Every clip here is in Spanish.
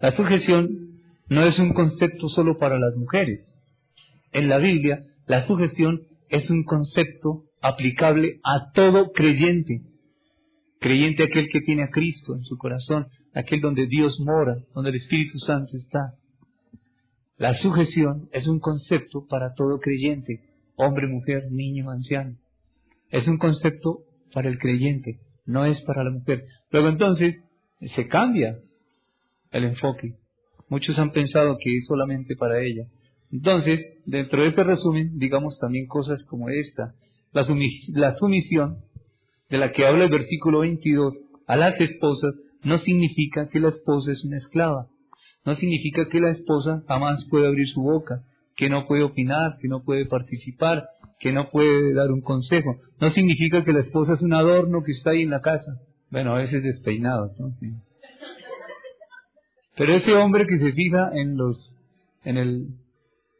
La sujeción no es un concepto solo para las mujeres. En la Biblia, la sujeción es un concepto aplicable a todo creyente. Creyente aquel que tiene a Cristo en su corazón, aquel donde Dios mora, donde el Espíritu Santo está. La sujeción es un concepto para todo creyente, hombre, mujer, niño, anciano. Es un concepto para el creyente, no es para la mujer. Luego entonces se cambia el enfoque. Muchos han pensado que es solamente para ella. Entonces, dentro de este resumen, digamos también cosas como esta. La, la sumisión de la que habla el versículo 22 a las esposas no significa que la esposa es una esclava. No significa que la esposa jamás puede abrir su boca, que no puede opinar, que no puede participar, que no puede dar un consejo. No significa que la esposa es un adorno que está ahí en la casa. Bueno, a veces despeinado. ¿no? Pero ese hombre que se fija en los, en el,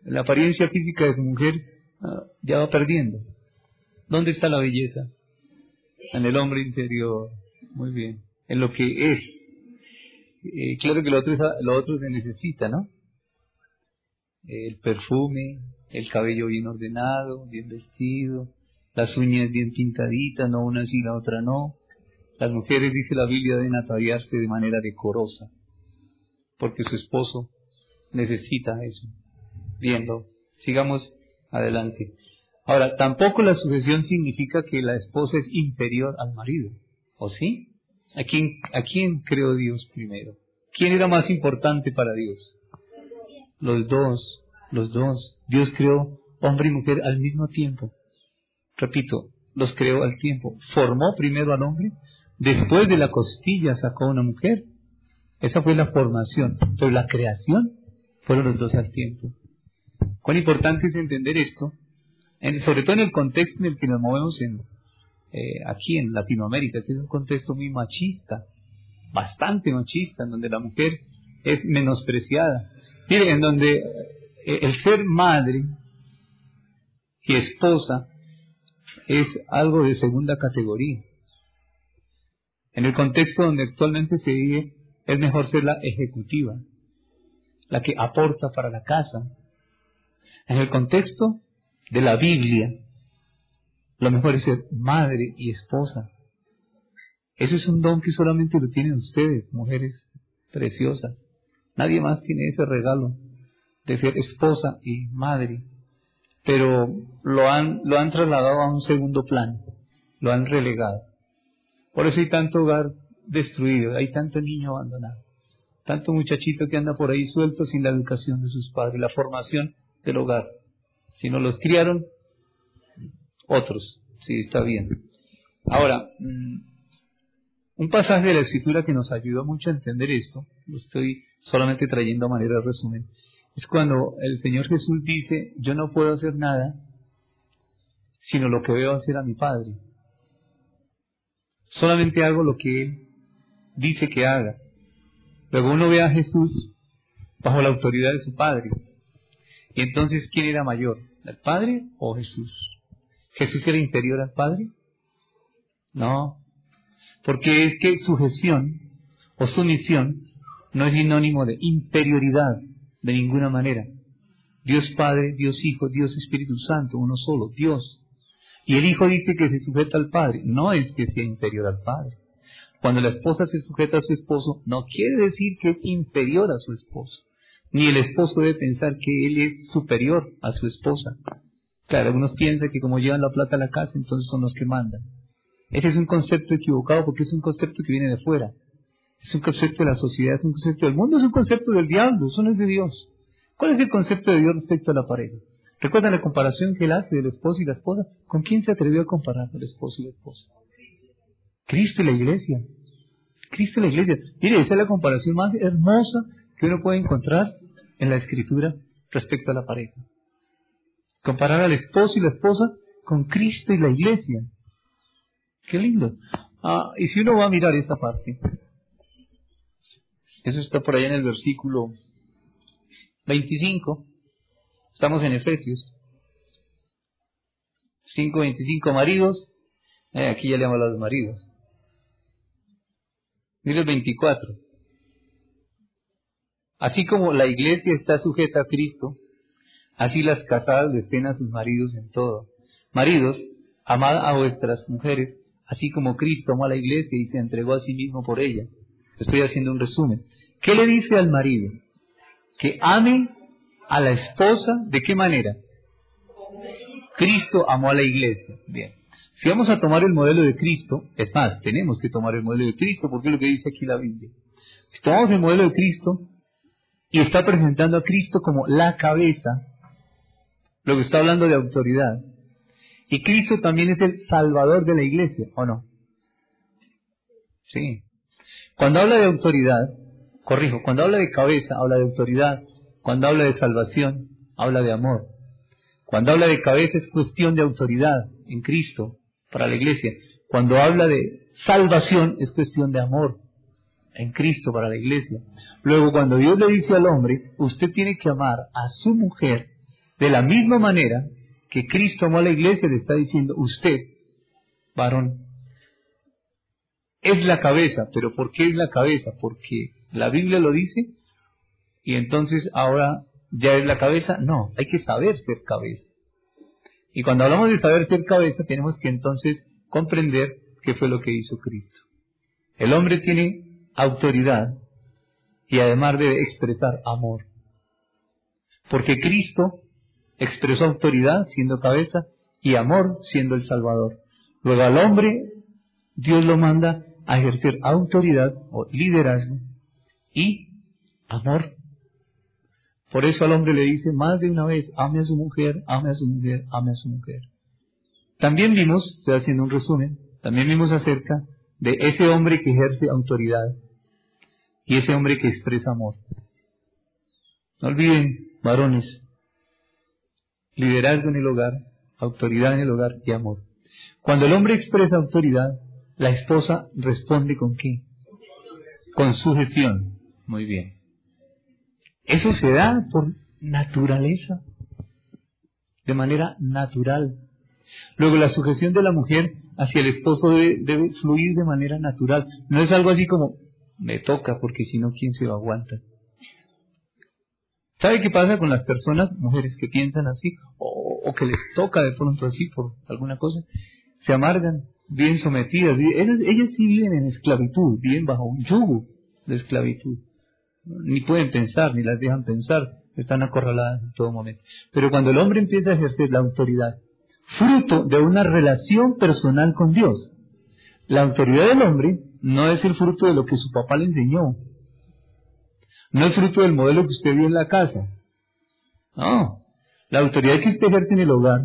la apariencia física de su mujer, ah, ya va perdiendo. ¿Dónde está la belleza? En el hombre interior. Muy bien. En lo que es. Eh, claro que lo otro, lo otro se necesita, ¿no? El perfume, el cabello bien ordenado, bien vestido, las uñas bien pintaditas, no una sí, la otra no. Las mujeres, dice la Biblia, deben ataviarse de manera decorosa porque su esposo necesita eso. Viendo, sigamos adelante. Ahora, tampoco la sujeción significa que la esposa es inferior al marido, ¿o sí? ¿A quién, ¿A quién creó Dios primero? ¿Quién era más importante para Dios? Los dos, los dos. Dios creó hombre y mujer al mismo tiempo. Repito, los creó al tiempo. Formó primero al hombre, después de la costilla sacó a una mujer esa fue la formación, pero la creación fueron los dos al tiempo. Cuán importante es entender esto, sobre todo en el contexto en el que nos movemos en, eh, aquí en Latinoamérica, que es un contexto muy machista, bastante machista, en donde la mujer es menospreciada. Mire, en donde eh, el ser madre y esposa es algo de segunda categoría. En el contexto donde actualmente se vive, es mejor ser la ejecutiva, la que aporta para la casa. En el contexto de la Biblia, lo mejor es ser madre y esposa. Ese es un don que solamente lo tienen ustedes, mujeres preciosas. Nadie más tiene ese regalo de ser esposa y madre. Pero lo han, lo han trasladado a un segundo plano, lo han relegado. Por eso hay tanto hogar destruido, hay tanto niño abandonado, tanto muchachito que anda por ahí suelto sin la educación de sus padres, la formación del hogar. Si no los criaron, otros, sí, está bien. Ahora, mm, un pasaje de la escritura que nos ayuda mucho a entender esto, lo estoy solamente trayendo a manera de resumen, es cuando el Señor Jesús dice, yo no puedo hacer nada, sino lo que veo hacer a mi Padre. Solamente hago lo que Él dice que haga. Luego uno ve a Jesús bajo la autoridad de su Padre. Y entonces, ¿quién era mayor? ¿El Padre o Jesús? ¿Jesús era inferior al Padre? No, porque es que sujeción o sumisión no es sinónimo de inferioridad de ninguna manera. Dios Padre, Dios Hijo, Dios Espíritu Santo, uno solo, Dios. Y el Hijo dice que se sujeta al Padre, no es que sea inferior al Padre. Cuando la esposa se sujeta a su esposo, no quiere decir que es inferior a su esposo. Ni el esposo debe pensar que él es superior a su esposa. Claro, algunos piensan que como llevan la plata a la casa, entonces son los que mandan. Ese es un concepto equivocado porque es un concepto que viene de fuera. Es un concepto de la sociedad, es un concepto del mundo, es un concepto del diablo, eso no es de Dios. ¿Cuál es el concepto de Dios respecto a la pareja? ¿Recuerdan la comparación que él hace del esposo y la esposa? ¿Con quién se atrevió a comparar el esposo y la esposa? Cristo y la iglesia. Cristo y la iglesia. Mire, esa es la comparación más hermosa que uno puede encontrar en la escritura respecto a la pareja. Comparar al esposo y la esposa con Cristo y la iglesia. Qué lindo. Ah, y si uno va a mirar esta parte, eso está por allá en el versículo 25. Estamos en Efesios. 5.25 maridos. Eh, aquí ya le hablado a los maridos. Mire el 24. Así como la iglesia está sujeta a Cristo, así las casadas estén a sus maridos en todo. Maridos, amad a vuestras mujeres, así como Cristo amó a la iglesia y se entregó a sí mismo por ella. Estoy haciendo un resumen. ¿Qué le dice al marido? Que ame a la esposa, ¿de qué manera? Cristo amó a la iglesia. Bien. Si vamos a tomar el modelo de Cristo, es más, tenemos que tomar el modelo de Cristo porque es lo que dice aquí la Biblia. Si tomamos el modelo de Cristo y está presentando a Cristo como la cabeza, lo que está hablando de autoridad, y Cristo también es el salvador de la iglesia, ¿o no? Sí. Cuando habla de autoridad, corrijo, cuando habla de cabeza, habla de autoridad. Cuando habla de salvación, habla de amor. Cuando habla de cabeza es cuestión de autoridad en Cristo para la iglesia. Cuando habla de salvación es cuestión de amor en Cristo para la iglesia. Luego, cuando Dios le dice al hombre, usted tiene que amar a su mujer de la misma manera que Cristo amó a la iglesia, le está diciendo, usted, varón, es la cabeza, pero ¿por qué es la cabeza? Porque la Biblia lo dice y entonces ahora ya es la cabeza. No, hay que saber ser cabeza. Y cuando hablamos de saber ser cabeza, tenemos que entonces comprender qué fue lo que hizo Cristo. El hombre tiene autoridad y además debe expresar amor. Porque Cristo expresó autoridad siendo cabeza y amor siendo el Salvador. Luego al hombre Dios lo manda a ejercer autoridad o liderazgo y amor. Por eso al hombre le dice más de una vez, ame a su mujer, ame a su mujer, ame a su mujer. También vimos, estoy haciendo un resumen, también vimos acerca de ese hombre que ejerce autoridad y ese hombre que expresa amor. No olviden, varones, liderazgo en el hogar, autoridad en el hogar y amor. Cuando el hombre expresa autoridad, la esposa responde con qué? Con sujeción. Muy bien. Eso se da por naturaleza, de manera natural. Luego la sujeción de la mujer hacia el esposo debe, debe, fluir de manera natural. No es algo así como, me toca porque si no, ¿quién se lo aguanta? ¿Sabe qué pasa con las personas, mujeres que piensan así, o, que les toca de pronto así por alguna cosa? Se amargan, bien sometidas. Ellas, ellas sí viven en esclavitud, viven bajo un yugo de esclavitud. Ni pueden pensar, ni las dejan pensar, están acorraladas en todo momento. Pero cuando el hombre empieza a ejercer la autoridad, fruto de una relación personal con Dios, la autoridad del hombre no es el fruto de lo que su papá le enseñó, no es fruto del modelo que usted vio en la casa. No. La autoridad que usted ejerce en el hogar,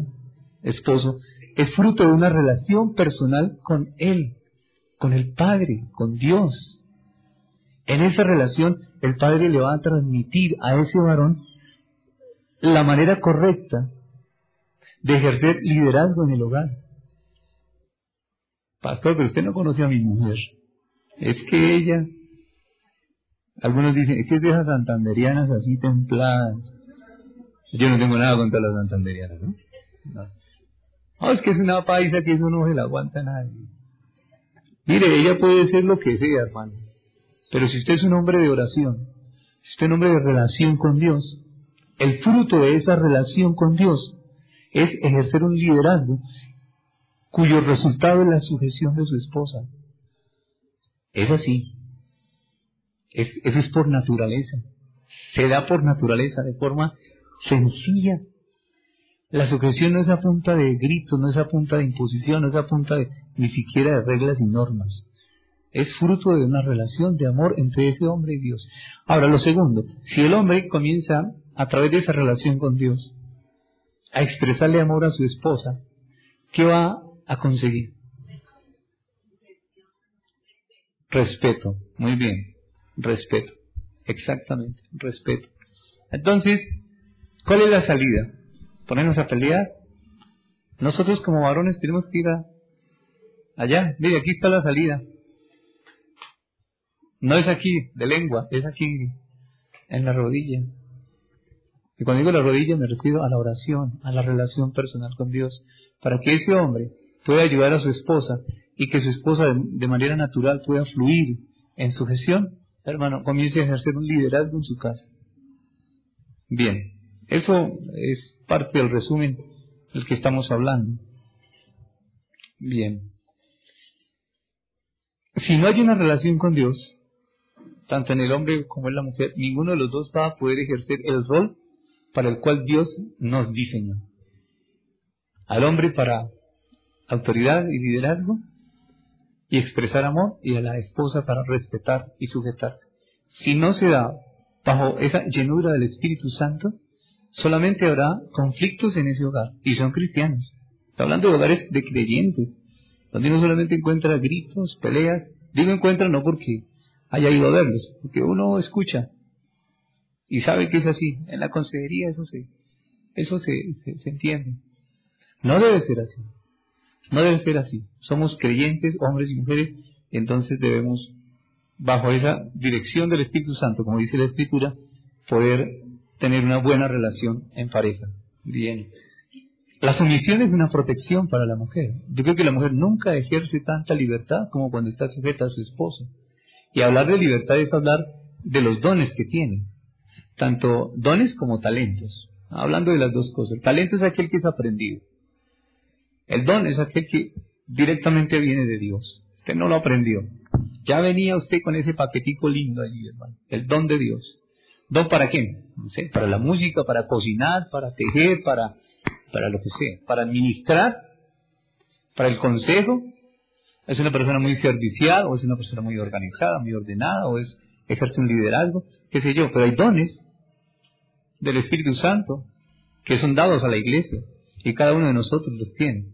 esposo, es fruto de una relación personal con Él, con el Padre, con Dios. En esa relación, el Padre le va a transmitir a ese varón la manera correcta de ejercer liderazgo en el hogar. Pastor, pero usted no conoce a mi mujer. Es que ella algunos dicen, es que es de esas santanderianas así templadas. Yo no tengo nada contra las santanderianas, ¿no? No, es que es una paisa que eso no se la aguanta nadie. Mire, ella puede ser lo que sea, hermano. Pero si usted es un hombre de oración, si usted es un hombre de relación con Dios, el fruto de esa relación con Dios es ejercer un liderazgo cuyo resultado es la sujeción de su esposa. Es así eso es por naturaleza. Se da por naturaleza, de forma sencilla. La sujeción no es a punta de gritos, no es a punta de imposición, no es a punta de, ni siquiera de reglas y normas. Es fruto de una relación de amor entre ese hombre y Dios. Ahora, lo segundo, si el hombre comienza a través de esa relación con Dios a expresarle amor a su esposa, ¿qué va a conseguir? Respeto. Muy bien. Respeto. Exactamente. Respeto. Entonces, ¿cuál es la salida? ¿Ponernos a pelear? Nosotros como varones tenemos que ir a allá. Mire, aquí está la salida. No es aquí de lengua, es aquí en la rodilla. Y cuando digo la rodilla me refiero a la oración, a la relación personal con Dios, para que ese hombre pueda ayudar a su esposa y que su esposa de, manera natural pueda fluir en su gestión, hermano, comience a ejercer un liderazgo en su casa. Bien, eso es parte del resumen del que estamos hablando. Bien. Si no hay una relación con Dios, tanto en el hombre como en la mujer, ninguno de los dos va a poder ejercer el rol para el cual Dios nos diseñó. Al hombre para autoridad y liderazgo y expresar amor y a la esposa para respetar y sujetarse. Si no se da bajo esa llenura del Espíritu Santo, solamente habrá conflictos en ese hogar y son cristianos. Está hablando de hogares de creyentes, donde uno solamente encuentra gritos, peleas. Digo encuentra no porque haya ido a verlos, porque uno escucha y sabe que es así. En la consejería eso se, eso se, se, entiende. No debe ser así. No debe ser así. Somos creyentes, hombres y mujeres, entonces debemos, bajo esa dirección del Espíritu Santo, como dice la Escritura, poder tener una buena relación en pareja. Bien. La sumisión es una protección para la mujer. Yo creo que la mujer nunca ejerce tanta libertad como cuando está sujeta a su esposo. Y hablar de libertad es hablar de los dones que tiene tanto dones como talentos. Hablando de las dos cosas. El talento es aquel que es aprendido. El don es aquel que directamente viene de Dios. Usted no lo aprendió. Ya venía usted con ese paquetico lindo allí, hermano. El don de Dios. ¿Don para qué? No sé, para la música, para cocinar, para tejer, para, para lo que sea. Para administrar, para el consejo. Es una persona muy servicial, o es una persona muy organizada, muy ordenada, o es ejerce un liderazgo, qué sé yo, pero hay dones del Espíritu Santo que son dados a la iglesia y cada uno de nosotros los tiene.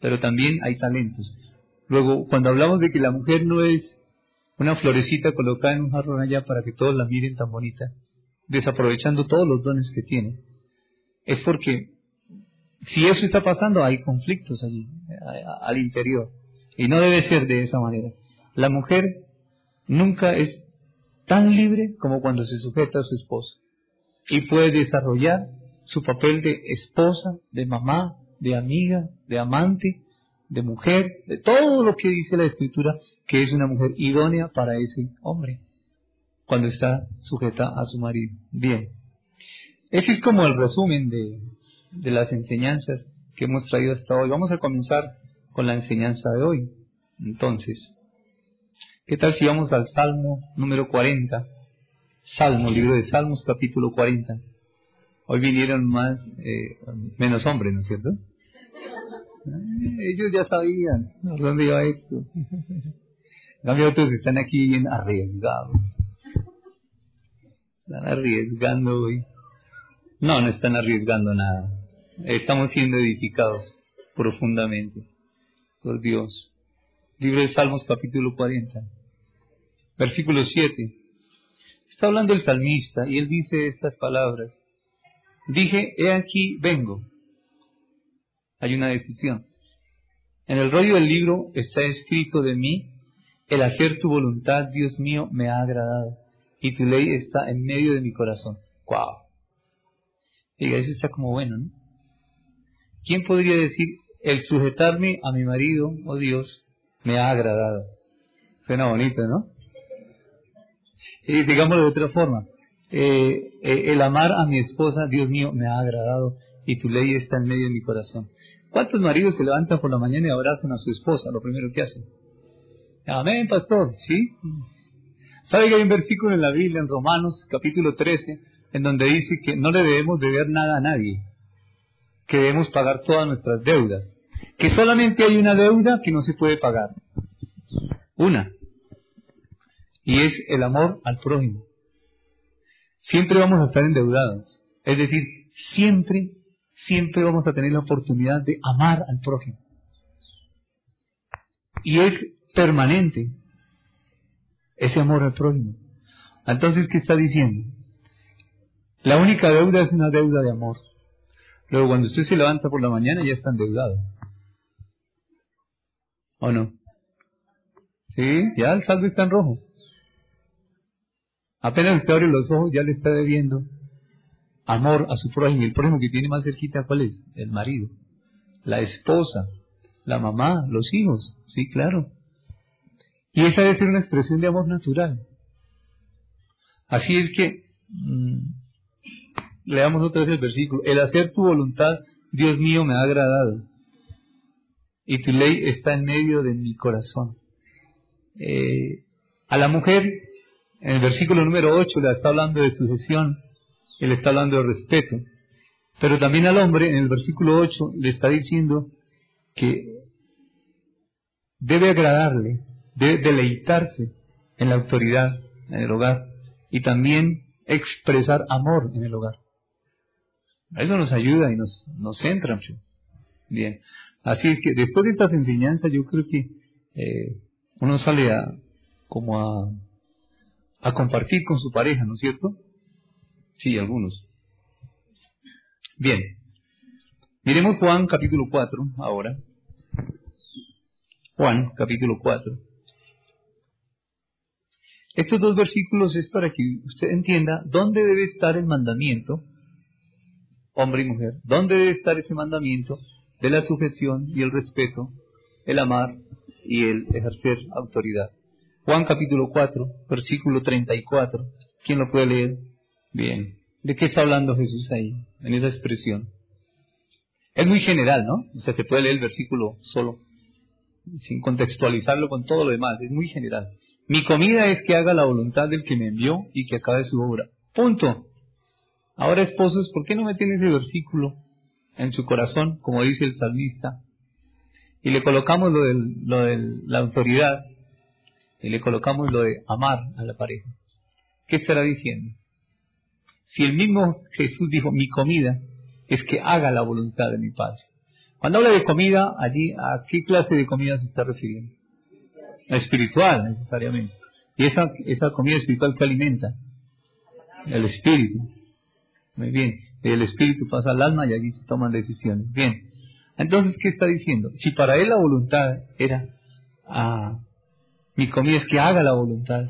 Pero también hay talentos. Luego, cuando hablamos de que la mujer no es una florecita colocada en un jarrón allá para que todos la miren tan bonita, desaprovechando todos los dones que tiene, es porque si eso está pasando, hay conflictos allí, al interior. Y no debe ser de esa manera. La mujer nunca es tan libre como cuando se sujeta a su esposo y puede desarrollar su papel de esposa, de mamá, de amiga, de amante, de mujer, de todo lo que dice la escritura que es una mujer idónea para ese hombre cuando está sujeta a su marido. Bien, ese es como el resumen de, de las enseñanzas que hemos traído hasta hoy. Vamos a comenzar con la enseñanza de hoy. Entonces, ¿Qué tal si vamos al Salmo número 40? Salmo, libro de Salmos, capítulo 40. Hoy vinieron más, eh, menos hombres, ¿no es cierto? ellos ya sabían dónde iba esto. En cambio, otros están aquí bien arriesgados. Están arriesgando hoy. No, no están arriesgando nada. Estamos siendo edificados profundamente por Dios. Libro de Salmos capítulo 40, versículo 7. Está hablando el salmista y él dice estas palabras. Dije, he aquí, vengo. Hay una decisión. En el rollo del libro está escrito de mí, el hacer tu voluntad, Dios mío, me ha agradado, y tu ley está en medio de mi corazón. ¡Wow! Diga, eso está como bueno, ¿no? ¿Quién podría decir, el sujetarme a mi marido, oh Dios, me ha agradado. Suena bonito, ¿no? Y digámoslo de otra forma, eh, eh, el amar a mi esposa, Dios mío, me ha agradado y tu ley está en medio de mi corazón. ¿Cuántos maridos se levantan por la mañana y abrazan a su esposa? Lo primero que hacen. Amén, pastor, ¿sí? ¿Sabe que hay un versículo en la Biblia, en Romanos capítulo 13, en donde dice que no le debemos deber nada a nadie, que debemos pagar todas nuestras deudas? que solamente hay una deuda que no se puede pagar. Una. Y es el amor al prójimo. Siempre vamos a estar endeudados. Es decir, siempre, siempre vamos a tener la oportunidad de amar al prójimo. Y es permanente. ese amor al prójimo. Entonces, ¿qué está diciendo? La única deuda es una deuda de amor. Luego, cuando usted se levanta por la mañana, ya está endeudado. ¿O no? Sí, ya el saldo está en rojo. Apenas usted abre los ojos, ya le está debiendo amor a su prójimo. El prójimo que tiene más cerquita, ¿cuál es? El marido, la esposa, la mamá, los hijos. Sí, claro. Y esa debe ser una expresión de amor natural. Así es que, mm, leamos otra vez el versículo. El hacer tu voluntad, Dios mío, me ha agradado. Y tu ley está en medio de mi corazón. Eh, a la mujer en el versículo número 8 le está hablando de sucesión, él está hablando de respeto. Pero también al hombre, en el versículo 8, le está diciendo que debe agradarle, debe deleitarse en la autoridad, en el hogar, y también expresar amor en el hogar. Eso nos ayuda y nos, nos centra mucho. Bien. Así es que después de estas enseñanzas yo creo que eh, uno sale a, como a a compartir con su pareja, ¿no es cierto? Sí, algunos. Bien. Miremos Juan capítulo 4 ahora. Juan capítulo 4. Estos dos versículos es para que usted entienda dónde debe estar el mandamiento, hombre y mujer, dónde debe estar ese mandamiento de la sujeción y el respeto, el amar y el ejercer autoridad. Juan capítulo 4, versículo 34. ¿Quién lo puede leer? Bien. ¿De qué está hablando Jesús ahí, en esa expresión? Es muy general, ¿no? O sea, se puede leer el versículo solo, sin contextualizarlo con todo lo demás. Es muy general. Mi comida es que haga la voluntad del que me envió y que acabe su obra. Punto. Ahora, esposos, ¿por qué no meten ese versículo en su corazón, como dice el salmista? Y le colocamos lo de la autoridad y le colocamos lo de amar a la pareja, ¿qué estará diciendo? Si el mismo Jesús dijo, mi comida es que haga la voluntad de mi Padre. Cuando habla de comida, allí, ¿a qué clase de comida se está refiriendo? La espiritual, necesariamente. Y esa, esa comida espiritual que alimenta el espíritu. Muy bien. El espíritu pasa al alma y allí se toman decisiones. Bien. Entonces, ¿qué está diciendo? Si para él la voluntad era a mi comida es que haga la voluntad.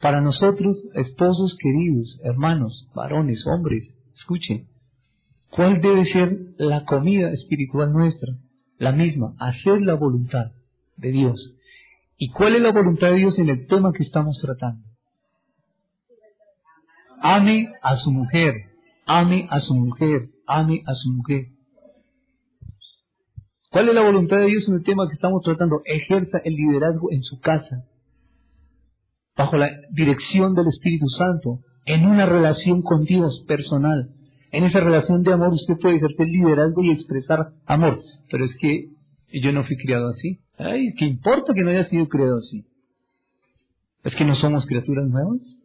Para nosotros, esposos queridos, hermanos, varones, hombres, escuchen, ¿cuál debe ser la comida espiritual nuestra? La misma, hacer la voluntad de Dios. ¿Y cuál es la voluntad de Dios en el tema que estamos tratando? Ame a su mujer, ame a su mujer, ame a su mujer. ¿Cuál es la voluntad de Dios en el tema que estamos tratando? Ejerza el liderazgo en su casa, bajo la dirección del Espíritu Santo, en una relación con Dios personal. En esa relación de amor usted puede ejercer liderazgo y expresar amor. Pero es que yo no fui criado así. Ay, ¿qué importa que no haya sido criado así? ¿Es que no somos criaturas nuevas?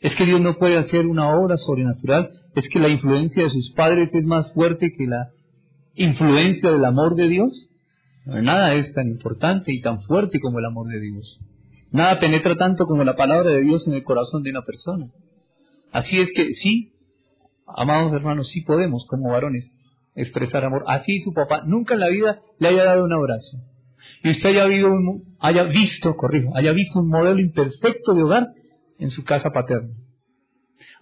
¿Es que Dios no puede hacer una obra sobrenatural? ¿Es que la influencia de sus padres es más fuerte que la influencia del amor de Dios? Nada es tan importante y tan fuerte como el amor de Dios. Nada penetra tanto como la palabra de Dios en el corazón de una persona. Así es que sí, amados hermanos, sí podemos como varones expresar amor. Así su papá nunca en la vida le haya dado un abrazo. Y usted haya, haya visto, corrijo, haya visto un modelo imperfecto de hogar en su casa paterna.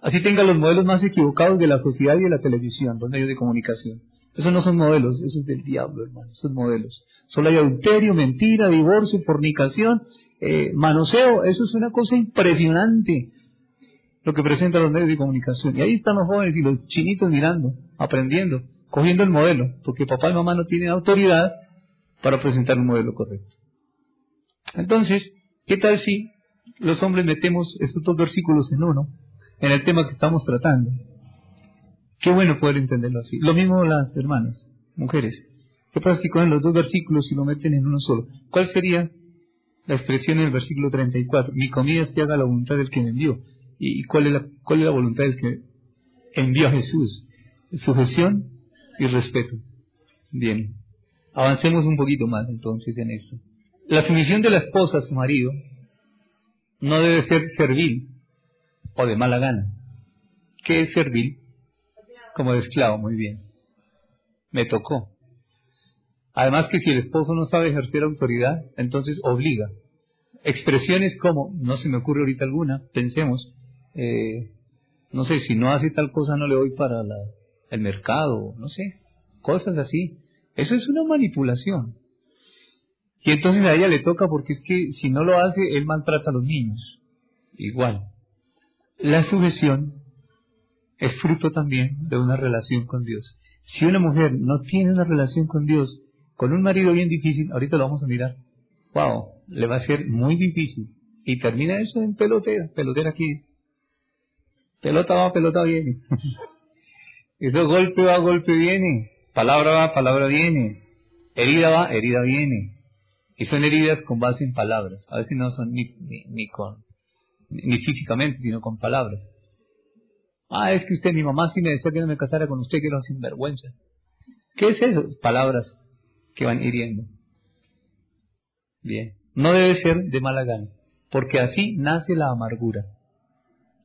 Así tenga los modelos más equivocados de la sociedad y de la televisión, los medios de comunicación. Esos no son modelos, eso es del diablo, hermano, esos modelos. Solo hay adulterio, mentira, divorcio, fornicación, eh, manoseo. Eso es una cosa impresionante lo que presentan los medios de comunicación. Y ahí están los jóvenes y los chinitos mirando, aprendiendo, cogiendo el modelo, porque papá y mamá no tienen autoridad para presentar un modelo correcto. Entonces, ¿qué tal si los hombres metemos estos dos versículos en uno, en el tema que estamos tratando? Qué bueno poder entenderlo así. Lo mismo las hermanas, mujeres. ¿Qué pasa si cogen los dos versículos y lo meten en uno solo? ¿Cuál sería la expresión en el versículo 34? Mi comida es que haga la voluntad del que me envió. ¿Y cuál es la, cuál es la voluntad del que envió a Jesús? Sujeción y respeto. Bien. Avancemos un poquito más entonces en esto. La sumisión de la esposa a su marido no debe ser servil o de mala gana. ¿Qué es servil? Como de esclavo, muy bien. Me tocó. Además que si el esposo no sabe ejercer autoridad, entonces obliga. Expresiones como, no se me ocurre ahorita alguna, pensemos, eh, no sé, si no hace tal cosa no le doy para el mercado, no sé, cosas así. Eso es una manipulación. Y entonces a ella le toca porque es que si no lo hace, él maltrata a los niños. Igual. La sujeción es fruto también de una relación con Dios. Si una mujer no tiene una relación con Dios, con un marido bien difícil, ahorita lo vamos a mirar, wow, le va a ser muy difícil. Y termina eso en pelotera, pelotera aquí. Pelota va, pelota viene. eso golpe va, golpe viene. Palabra va, palabra viene. Herida va, herida viene. Y son heridas con base en palabras. A veces no son ni, ni, con, ni físicamente, sino con palabras. Ah, es que usted, mi mamá sí me decía que no me casara con usted, que era sinvergüenza. ¿Qué es eso? Palabras que van hiriendo. Bien. No debe ser de mala gana, porque así nace la amargura.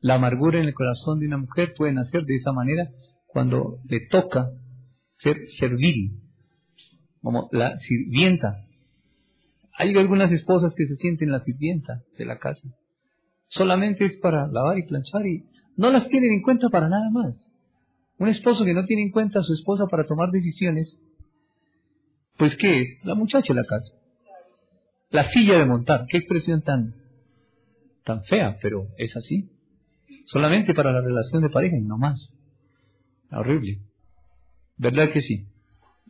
La amargura en el corazón de una mujer puede nacer de esa manera cuando le toca ser servil, como la sirvienta hay algunas esposas que se sienten la sirvienta de la casa. Solamente es para lavar y planchar y no las tienen en cuenta para nada más. Un esposo que no tiene en cuenta a su esposa para tomar decisiones, pues ¿qué es? La muchacha de la casa. La silla de montar. Qué expresión tan, tan fea, pero es así. Solamente para la relación de pareja y no más. Horrible. ¿Verdad que sí?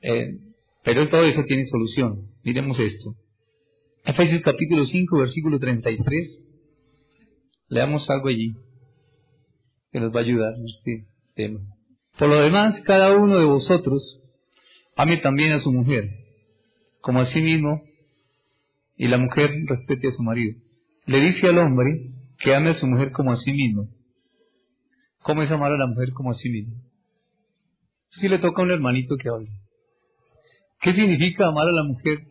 Eh, pero todo eso tiene solución. Miremos esto. Efesios capítulo 5, versículo 33. Leamos algo allí que nos va a ayudar en este tema. Por lo demás, cada uno de vosotros ame también a su mujer, como a sí mismo, y la mujer respete a su marido. Le dice al hombre que ame a su mujer como a sí mismo. ¿Cómo es amar a la mujer como a sí mismo? Si le toca a un hermanito que hable. ¿Qué significa amar a la mujer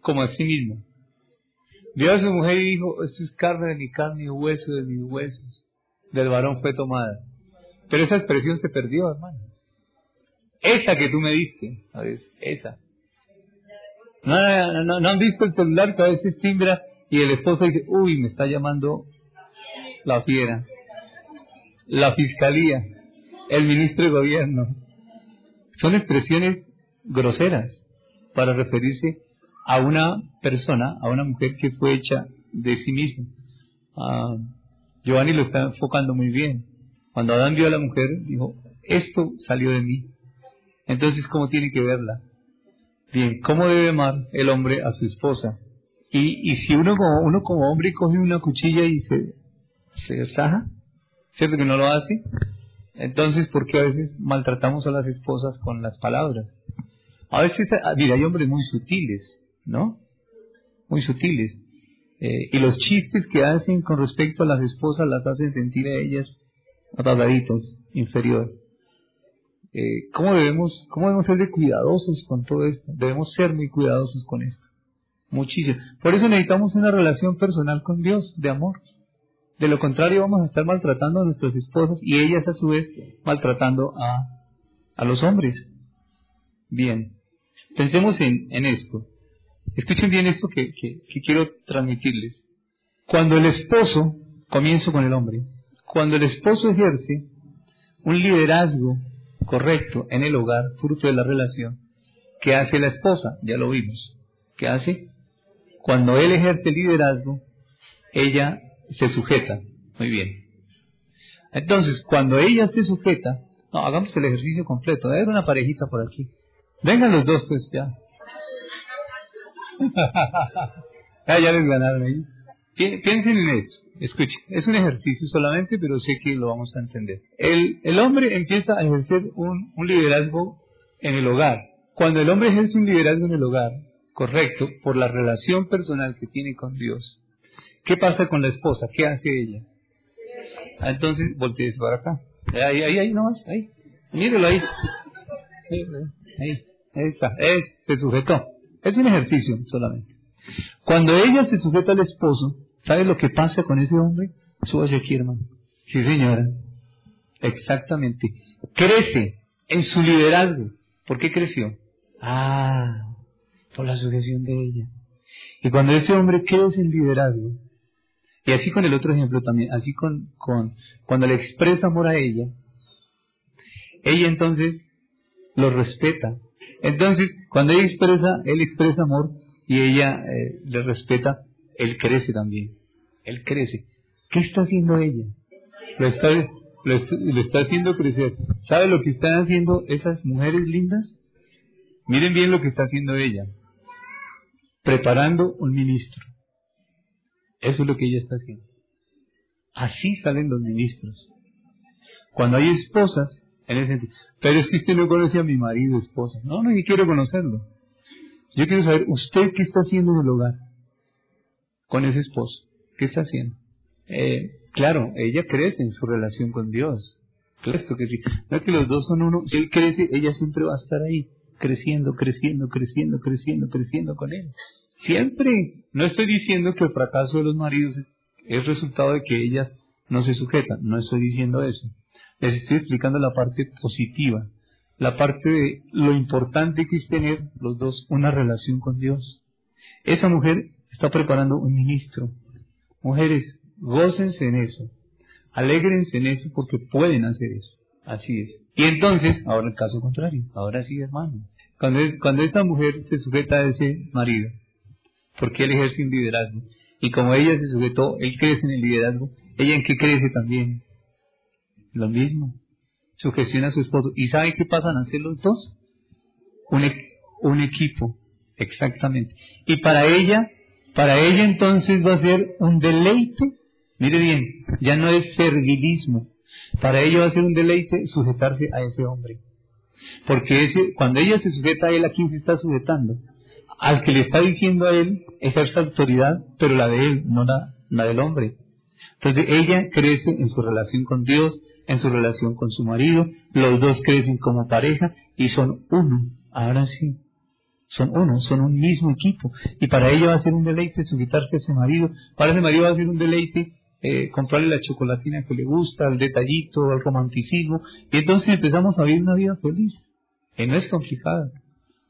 como a sí mismo? Vio a su mujer y dijo, esto es carne de mi carne y hueso de mis huesos. Del varón fue tomada. Pero esa expresión se perdió, hermano. Esa que tú me diste, ¿sabes? Esa. No, no, no, han visto el celular que a veces timbra y el esposo dice, uy, me está llamando la fiera, la fiscalía, el ministro de gobierno. Son expresiones groseras para referirse a una persona, a una mujer que fue hecha de sí misma. Ah, Giovanni lo está enfocando muy bien. Cuando Adán vio a la mujer, dijo, esto salió de mí. Entonces, ¿cómo tiene que verla? Bien, ¿cómo debe amar el hombre a su esposa? Y, y si uno como, uno como hombre coge una cuchilla y se, se saja, ¿cierto que no lo hace? Entonces, ¿por qué a veces maltratamos a las esposas con las palabras? A veces, ah, mira, hay hombres muy sutiles ¿no? Muy sutiles. Eh, y los chistes que hacen con respecto a las esposas las hacen sentir a ellas atadaditas, inferior. Eh, ¿cómo, debemos, ¿Cómo debemos ser de cuidadosos con todo esto? Debemos ser muy cuidadosos con esto. Muchísimo. Por eso necesitamos una relación personal con Dios, de amor. De lo contrario, vamos a estar maltratando a nuestras esposas y ellas a su vez maltratando a, a los hombres. Bien, pensemos en, en esto. Escuchen bien esto que, quiero transmitirles. Cuando el esposo, comienzo con el hombre, cuando el esposo ejerce un liderazgo correcto en el hogar, fruto de la relación, ¿qué hace la esposa? Ya lo vimos. ¿Qué hace? Cuando él ejerce liderazgo, ella se sujeta. Muy bien. Entonces, cuando ella se sujeta, no, hagamos el ejercicio completo. Haber una parejita por aquí. Vengan los dos, pues ya. ah, ya les ganaron ahí. Piensen en esto. Escuchen, es un ejercicio solamente, pero sé que lo vamos a entender. El, el hombre empieza a ejercer un, un liderazgo en el hogar. Cuando el hombre ejerce un liderazgo en el hogar, correcto, por la relación personal que tiene con Dios, ¿qué pasa con la esposa? ¿Qué hace ella? Ah, entonces, voltees para acá. Ahí, ahí, ahí nomás, ahí. Mírelo ahí. Ahí, ahí está. Es, se sujetó. Es un ejercicio solamente. Cuando ella se sujeta al esposo, ¿Sabe lo que pasa con ese hombre? Súbase aquí, hermano. Sí, señora. Exactamente. Crece en su liderazgo. ¿Por qué creció? Ah, por la sujeción de ella. Y cuando ese hombre crece en liderazgo, y así con el otro ejemplo también, así con, con cuando le expresa amor a ella, ella entonces lo respeta. Entonces, cuando ella expresa, él expresa amor y ella eh, le respeta, él crece también. Él crece. ¿Qué está haciendo ella? Lo está, lo está, haciendo crecer. ¿Sabe lo que están haciendo esas mujeres lindas? Miren bien lo que está haciendo ella. Preparando un ministro. Eso es lo que ella está haciendo. Así salen los ministros. Cuando hay esposas, en ese sentido. Pero es que usted no conoce a mi marido, esposa. No, no, yo quiero conocerlo. Yo quiero saber, ¿usted qué está haciendo en el hogar? Con ese esposo. ¿Qué está haciendo? Eh, claro, ella crece en su relación con Dios. Claro, que sí. No es que los dos son uno. Si él crece, ella siempre va a estar ahí, creciendo, creciendo, creciendo, creciendo, creciendo con él. Siempre. No estoy diciendo que el fracaso de los maridos es resultado de que ellas no se sujetan. No estoy diciendo eso. Les estoy explicando la parte positiva. La parte de lo importante que es tener los dos una relación con Dios. Esa mujer está preparando un ministro. Mujeres, gócense en eso, alégrense en eso porque pueden hacer eso. Así es. Y entonces, ahora el caso contrario, ahora sí, hermano. Cuando, cuando esta mujer se sujeta a ese marido, porque él ejerce un liderazgo, y como ella se sujetó, él crece en el liderazgo, ella en qué crece también. Lo mismo. Sujeción a su esposo. ¿Y sabe qué pasan a ser los dos? Un, un equipo. Exactamente. Y para ella, para ella entonces va a ser un deleite Mire bien, ya no es servilismo. Para ello va a ser un deleite sujetarse a ese hombre. Porque ese, cuando ella se sujeta a él, ¿a quién se está sujetando? Al que le está diciendo a él ejerce autoridad, pero la de él, no la, la del hombre. Entonces ella crece en su relación con Dios, en su relación con su marido, los dos crecen como pareja y son uno. Ahora sí, son uno, son un mismo equipo. Y para ella va a ser un deleite sujetarse a ese marido, para ese marido va a ser un deleite eh, comprarle la chocolatina que le gusta, el detallito, el romanticismo, y entonces empezamos a vivir una vida feliz. Y no es complicada.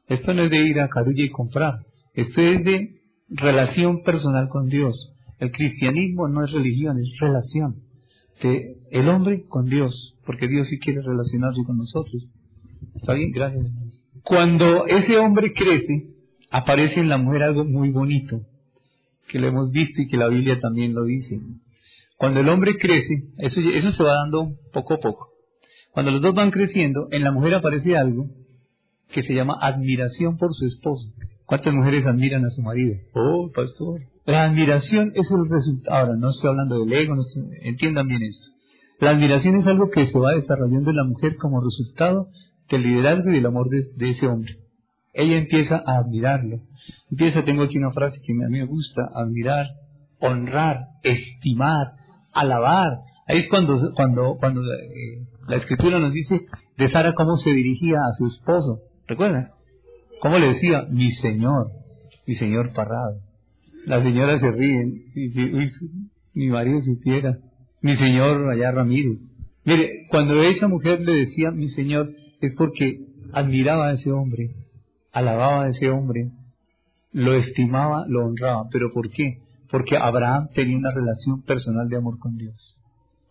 Esto no es de ir a Carulla y comprar. Esto es de relación personal con Dios. El cristianismo no es religión, es relación. De el hombre con Dios, porque Dios sí quiere relacionarse con nosotros. ¿Está bien? Gracias, hermanos. Cuando ese hombre crece, aparece en la mujer algo muy bonito, que lo hemos visto y que la Biblia también lo dice. Cuando el hombre crece, eso, eso se va dando poco a poco. Cuando los dos van creciendo, en la mujer aparece algo que se llama admiración por su esposo. ¿Cuántas mujeres admiran a su marido? Oh, pastor. La admiración es el resultado. Ahora, no estoy hablando del ego, entiendan bien eso. La admiración es algo que se va desarrollando en la mujer como resultado del liderazgo y del amor de, ese hombre. Ella empieza a admirarlo. Empieza, tengo aquí una frase que a mí me gusta, admirar, honrar, estimar, alabar. Ahí es cuando, cuando, cuando eh, la escritura nos dice de Sara cómo se dirigía a su esposo. ¿Recuerdan? ¿Cómo le decía? Mi señor, mi señor Parrado. Las señoras se ríen. Y, mi marido supiera. Mi señor allá Ramírez. Mire, cuando esa mujer le decía mi señor, es porque admiraba a ese hombre, alababa a ese hombre, lo estimaba, lo honraba. ¿Pero por qué? Porque Abraham tenía una relación personal de amor con Dios.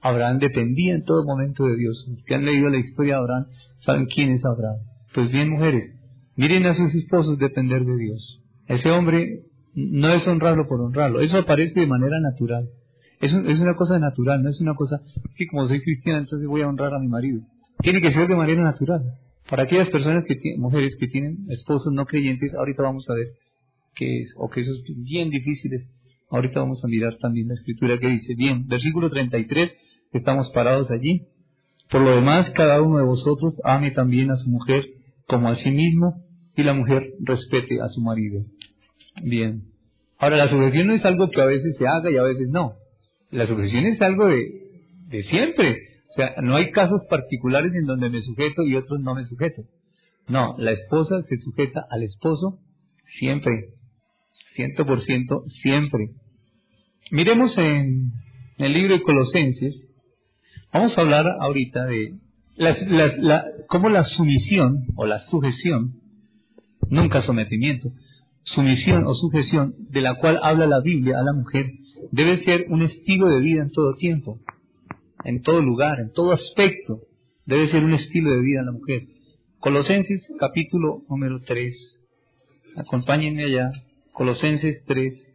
Abraham dependía en todo momento de Dios. Los que han leído la historia de Abraham saben quién es Abraham. Pues bien, mujeres, miren a sus esposos depender de Dios. Ese hombre no es honrarlo por honrarlo, eso aparece de manera natural. Es, es una cosa natural, no es una cosa que como soy cristiana entonces voy a honrar a mi marido. Tiene que ser de manera natural. Para aquellas personas que tienen, mujeres que tienen esposos no creyentes, ahorita vamos a ver qué es, o que eso es bien difíciles Ahorita vamos a mirar también la escritura que dice, bien, versículo 33, estamos parados allí. Por lo demás, cada uno de vosotros ame también a su mujer como a sí mismo y la mujer respete a su marido. Bien. Ahora, la sujeción no es algo que a veces se haga y a veces no. La sujeción es algo de, de siempre. O sea, no hay casos particulares en donde me sujeto y otros no me sujeto. No, la esposa se sujeta al esposo siempre ciento por ciento siempre. Miremos en el libro de Colosenses, vamos a hablar ahorita de cómo la sumisión o la sujeción, nunca sometimiento, sumisión o sujeción de la cual habla la Biblia a la mujer, debe ser un estilo de vida en todo tiempo, en todo lugar, en todo aspecto, debe ser un estilo de vida en la mujer. Colosenses capítulo número 3, acompáñenme allá, Colosenses 3,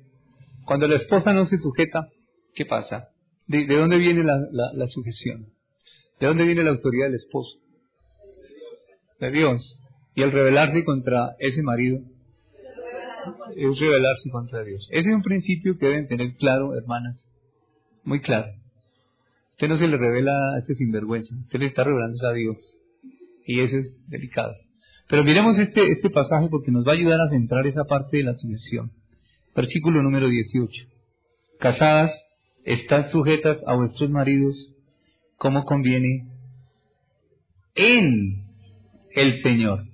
cuando la esposa no se sujeta, ¿qué pasa? ¿De, dónde viene la, sujeción? ¿De dónde viene la autoridad del esposo? De Dios. Y el rebelarse contra ese marido es rebelarse contra Dios. Ese es un principio que deben tener claro, hermanas, muy claro. Usted no se le revela a ese sinvergüenza, usted le está revelando a Dios. Y eso es delicado. Pero miremos este, este pasaje porque nos va a ayudar a centrar esa parte de la sujeción. Versículo número 18. Casadas, estad sujetas a vuestros maridos como conviene en el Señor.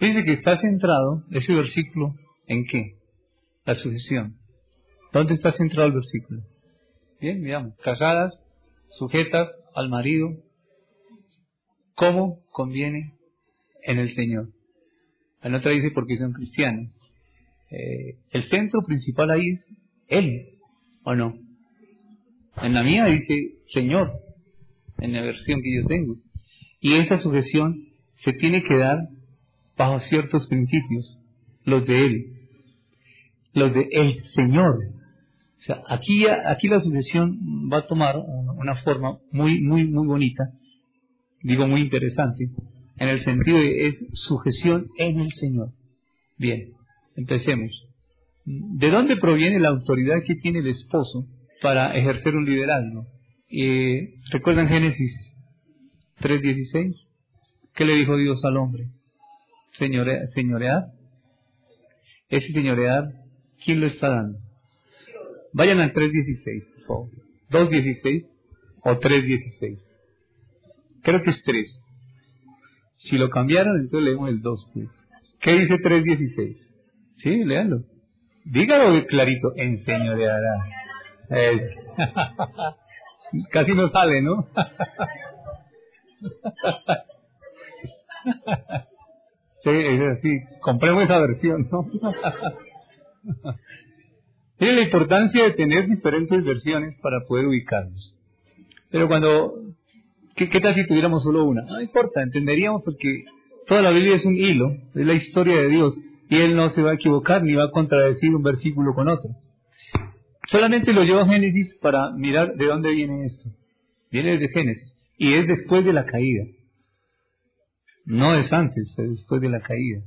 Dice que está centrado ese versículo en qué? La sujeción. ¿Dónde está centrado el versículo? Bien, miramos. Casadas, sujetas al marido, como conviene en el Señor. La otra dice porque son cristianos. Eh, el centro principal ahí es Él, ¿o no? En la mía dice Señor, en la versión que yo tengo. Y esa sujeción se tiene que dar bajo ciertos principios, los de Él, los de el Señor. O sea, aquí, aquí la sujeción va a tomar una forma muy, muy, muy bonita, digo muy interesante, en el sentido de es sujeción en el Señor. Bien, Empecemos. ¿De dónde proviene la autoridad que tiene el esposo para ejercer un liderazgo? Eh, ¿Recuerdan Génesis 3.16? ¿Qué le dijo Dios al hombre? Señorear. Ese señorear, ¿quién lo está dando? Vayan al 3.16, por favor. 2.16 o 3.16. Creo que es 3. Si lo cambiaron, entonces leemos el 2. Pues. ¿Qué dice 3.16? Sí, léalo. Dígalo clarito, enseñoreará. Casi no sale, ¿no? sí, es así. Compremos esa versión, ¿no? Tiene la importancia de tener diferentes versiones para poder ubicarnos. Pero cuando, ¿qué, ¿qué, tal si tuviéramos solo una? No importa, entenderíamos porque toda la Biblia es un hilo, es la historia de Dios y él no se va a equivocar ni va a contradecir un versículo con otro. Solamente lo llevo a Génesis para mirar de dónde viene esto. Viene de Génesis y es después de la caída. No es antes, es después de la caída.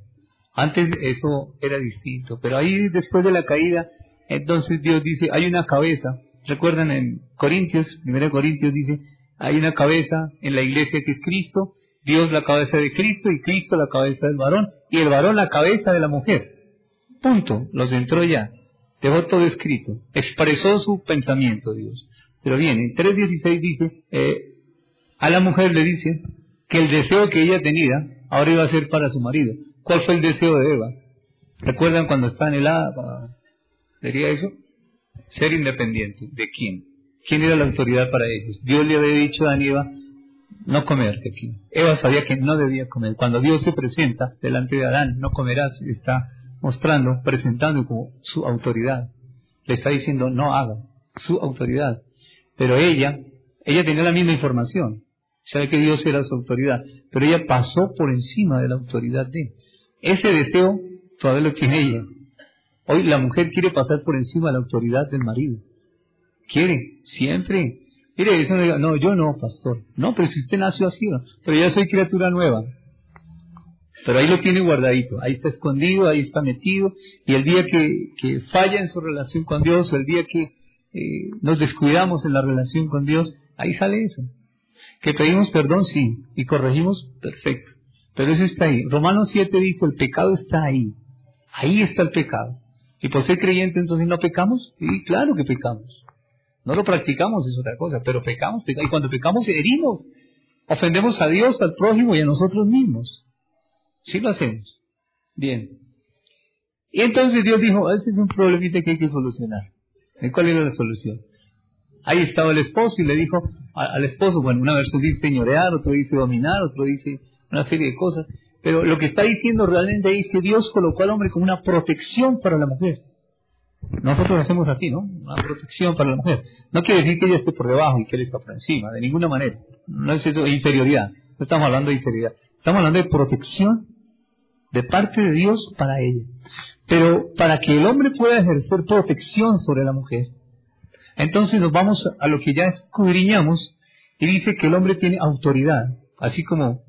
Antes eso era distinto, pero ahí después de la caída, entonces Dios dice, hay una cabeza. Recuerdan en Corintios, 1 Corintios dice, hay una cabeza en la iglesia que es Cristo Dios la cabeza de Cristo y Cristo la cabeza del varón y el varón la cabeza de la mujer. Punto. Los entró ya. Dejó todo escrito. Expresó su pensamiento Dios. Pero bien, en 3.16 dice, eh, a la mujer le dice que el deseo que ella tenía ahora iba a ser para su marido. ¿Cuál fue el deseo de Eva? ¿Recuerdan cuando está en el hada? ¿Sería eso? Ser independiente. ¿De quién? ¿Quién era la autoridad para ellos? Dios le había dicho a Eva, no comer de aquí. Eva sabía que no debía comer. Cuando Dios se presenta delante de Adán, no comerás, está mostrando, presentando como su autoridad. Le está diciendo, no haga, su autoridad. Pero ella, ella tenía la misma información. Sabe que Dios era su autoridad. Pero ella pasó por encima de la autoridad de él. Ese deseo todavía lo tiene ella. Hoy la mujer quiere pasar por encima de la autoridad del marido. Quiere, siempre. Mire, eso no, no, yo no, pastor. No, pero si usted nació así, pero yo soy criatura nueva. Pero ahí lo tiene guardadito, ahí está escondido, ahí está metido, y el día que, que falla en su relación con Dios, o el día que eh, nos descuidamos en la relación con Dios, ahí sale eso. Que pedimos perdón, sí, y corregimos, perfecto. Pero eso está ahí. Romanos 7 dice, el pecado está ahí. Ahí está el pecado. ¿Y por ser creyente entonces no pecamos? Sí, claro que pecamos. No lo practicamos, es otra cosa, pero pecamos, y cuando pecamos herimos, ofendemos a Dios, al prójimo y a nosotros mismos. Sí lo hacemos. Bien. Y entonces Dios dijo, ese es un problemita que hay que solucionar. ¿Y cuál era la solución? Ahí estaba el esposo y le dijo al esposo, bueno, una versión dice señorear, otro dice dominar, otro dice una serie de cosas, pero lo que está diciendo realmente ahí es que Dios colocó al hombre como una protección para la mujer. Nosotros hacemos así, ¿no? Una protección para la mujer. No quiere decir que ella esté por debajo y que él está por encima, de ninguna manera. No es eso, inferioridad. No estamos hablando de inferioridad. Estamos hablando de protección de parte de Dios para ella. Pero para que el hombre pueda ejercer protección sobre la mujer, entonces nos vamos a lo que ya escudriñamos y dice que el hombre tiene autoridad, así como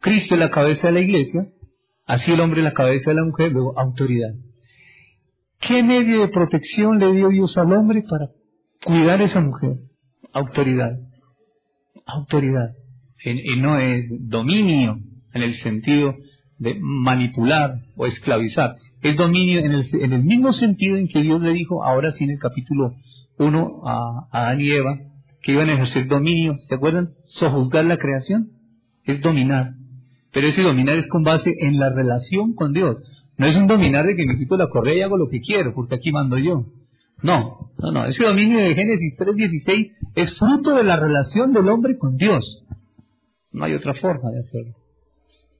Cristo es la cabeza de la iglesia, así el hombre es la cabeza de la mujer, luego autoridad. ¿Qué medio de protección le dio Dios al hombre para cuidar a esa mujer? Autoridad. Autoridad. Y, no es dominio en el sentido de manipular o esclavizar. Es dominio en el, en el mismo sentido en que Dios le dijo ahora sí en el capítulo 1 a, a Adán y Eva que iban a ejercer dominio. ¿Se acuerdan? Sojuzgar la creación es dominar. Pero ese dominar es con base en la relación con Dios. No es un dominar de que me quito la correa y hago lo que quiero, porque aquí mando yo. No, no, no. Ese dominio de Génesis 3.16 es fruto de la relación del hombre con Dios. No hay otra forma de hacerlo.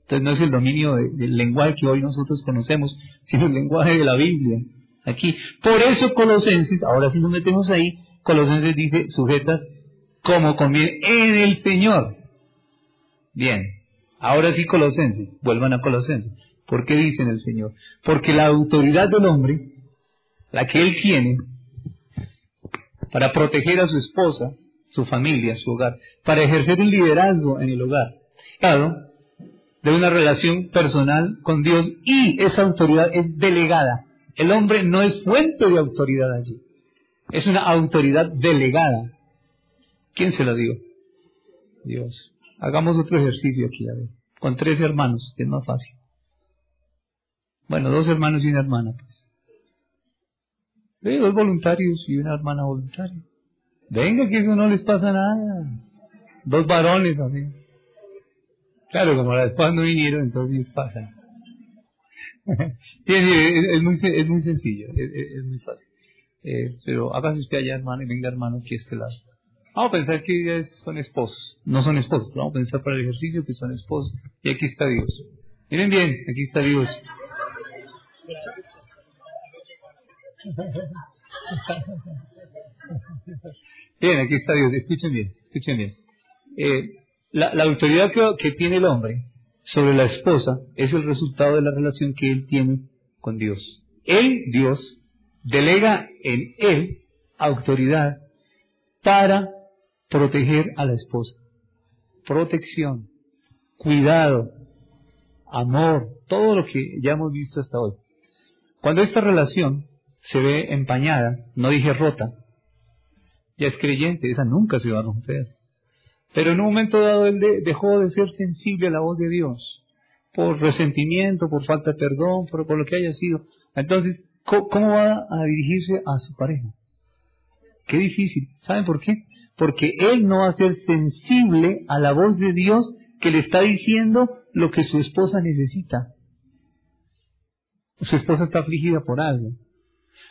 Entonces no es el dominio del lenguaje que hoy nosotros conocemos, sino el lenguaje de la Biblia. Aquí. Por eso Colosenses, ahora sí nos metemos ahí, Colosenses dice, sujetas como conviene en el Señor. Bien. Ahora sí Colosenses, vuelvan a Colosenses. ¿Por qué dicen el Señor? Porque la autoridad del hombre, la que él tiene, para proteger a su esposa, su familia, su hogar, para ejercer un liderazgo en el hogar, de una relación personal con Dios y esa autoridad es delegada. El hombre no es fuente de autoridad allí, es una autoridad delegada. ¿Quién se lo dio? Dios. Hagamos otro ejercicio aquí, a ver, con tres hermanos, que es más fácil. Bueno, dos hermanos y una hermana, pues. dos voluntarios y una hermana voluntaria. Venga, que eso no les pasa nada. Dos varones, así. Claro, como las esposa no vinieron, entonces les pasa. es, muy, es muy sencillo, es, muy fácil. Eh, pero hágase usted allá, hermano, y venga, hermano, aquí a este lado. Vamos a pensar que ellas son esposos. No son esposos, pero vamos a pensar para el ejercicio que son esposos. Y aquí está Dios. Miren bien, aquí está Dios. Bien, aquí está Dios. Escuchen bien, escuchen bien. Eh, la, autoridad que, tiene el hombre sobre la esposa es el resultado de la relación que él tiene con Dios. Él, Dios, delega en él autoridad para proteger a la esposa. Protección, cuidado, amor, todo lo que ya hemos visto hasta hoy. Cuando esta relación se ve empañada, no dije rota, ya es creyente, esa nunca se va a romper. Pero en un momento dado él dejó de ser sensible a la voz de Dios, por resentimiento, por falta de perdón, por, por lo que haya sido. Entonces, ¿cómo, va a dirigirse a su pareja? Qué difícil. ¿Saben por qué? Porque él no va a ser sensible a la voz de Dios que le está diciendo lo que su esposa necesita. Su esposa está afligida por algo.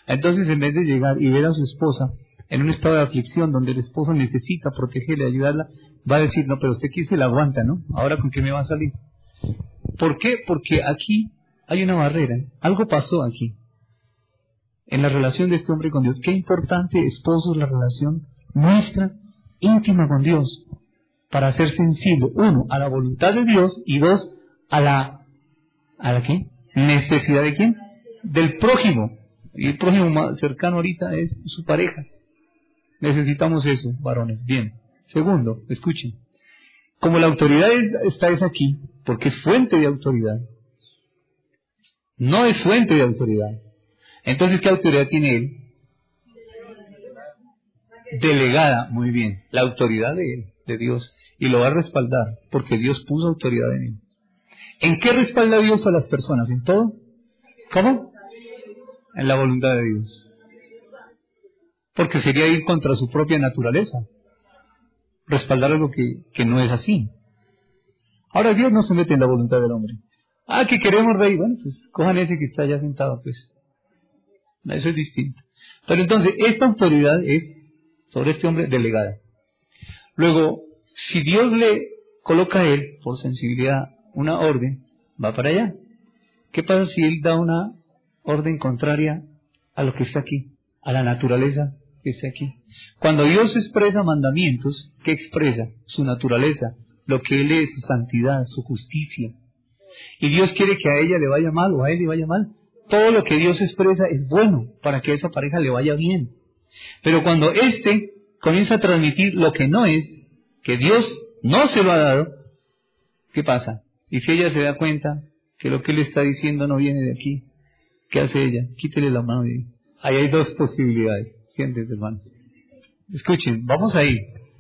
Entonces, en vez de llegar y ver a su esposa en un estado de aflicción donde el esposo necesita protegerla, ayudarla, va a decir, no, pero usted aquí se la aguanta, ¿no? Ahora con qué me va a salir. ¿Por qué? Porque aquí hay una barrera. Algo pasó aquí. En la relación de este hombre con Dios. Qué importante, esposo, la relación nuestra íntima con Dios. Para ser sensible, uno, a la voluntad de Dios y dos, a la, ¿a la qué? Necesidad de quién? Del prójimo. Y el prójimo más cercano ahorita es su pareja. Necesitamos eso, varones. Bien. Segundo, escuchen. Como la autoridad está es aquí, porque es fuente de autoridad, no es fuente de autoridad. Entonces, ¿qué autoridad tiene él? Delegada, muy bien. La autoridad de él, de Dios. Y lo va a respaldar, porque Dios puso autoridad en él. ¿En qué respalda Dios a las personas? ¿En todo? ¿Cómo? En la voluntad de Dios porque sería ir contra su propia naturaleza, respaldar algo que, no es así. Ahora Dios no se mete en la voluntad del hombre. Ah, que queremos rey, bueno, pues cojan ese que está allá sentado, pues. Eso es distinto. Pero entonces, esta autoridad es sobre este hombre delegada. Luego, si Dios le coloca a él, por sensibilidad, una orden, va para allá. ¿Qué pasa si él da una orden contraria a lo que está aquí, a la naturaleza aquí? Cuando Dios expresa mandamientos, ¿qué expresa? Su naturaleza, lo que Él es, su santidad, su justicia. Y Dios quiere que a ella le vaya mal o a él le vaya mal. Todo lo que Dios expresa es bueno para que a esa pareja le vaya bien. Pero cuando éste comienza a transmitir lo que no es, que Dios no se lo ha dado, ¿qué pasa? Y si ella se da cuenta que lo que él está diciendo no viene de aquí, ¿qué hace ella? Quítele la mano de. Ahí hay dos posibilidades. Escuchen, vamos ahí,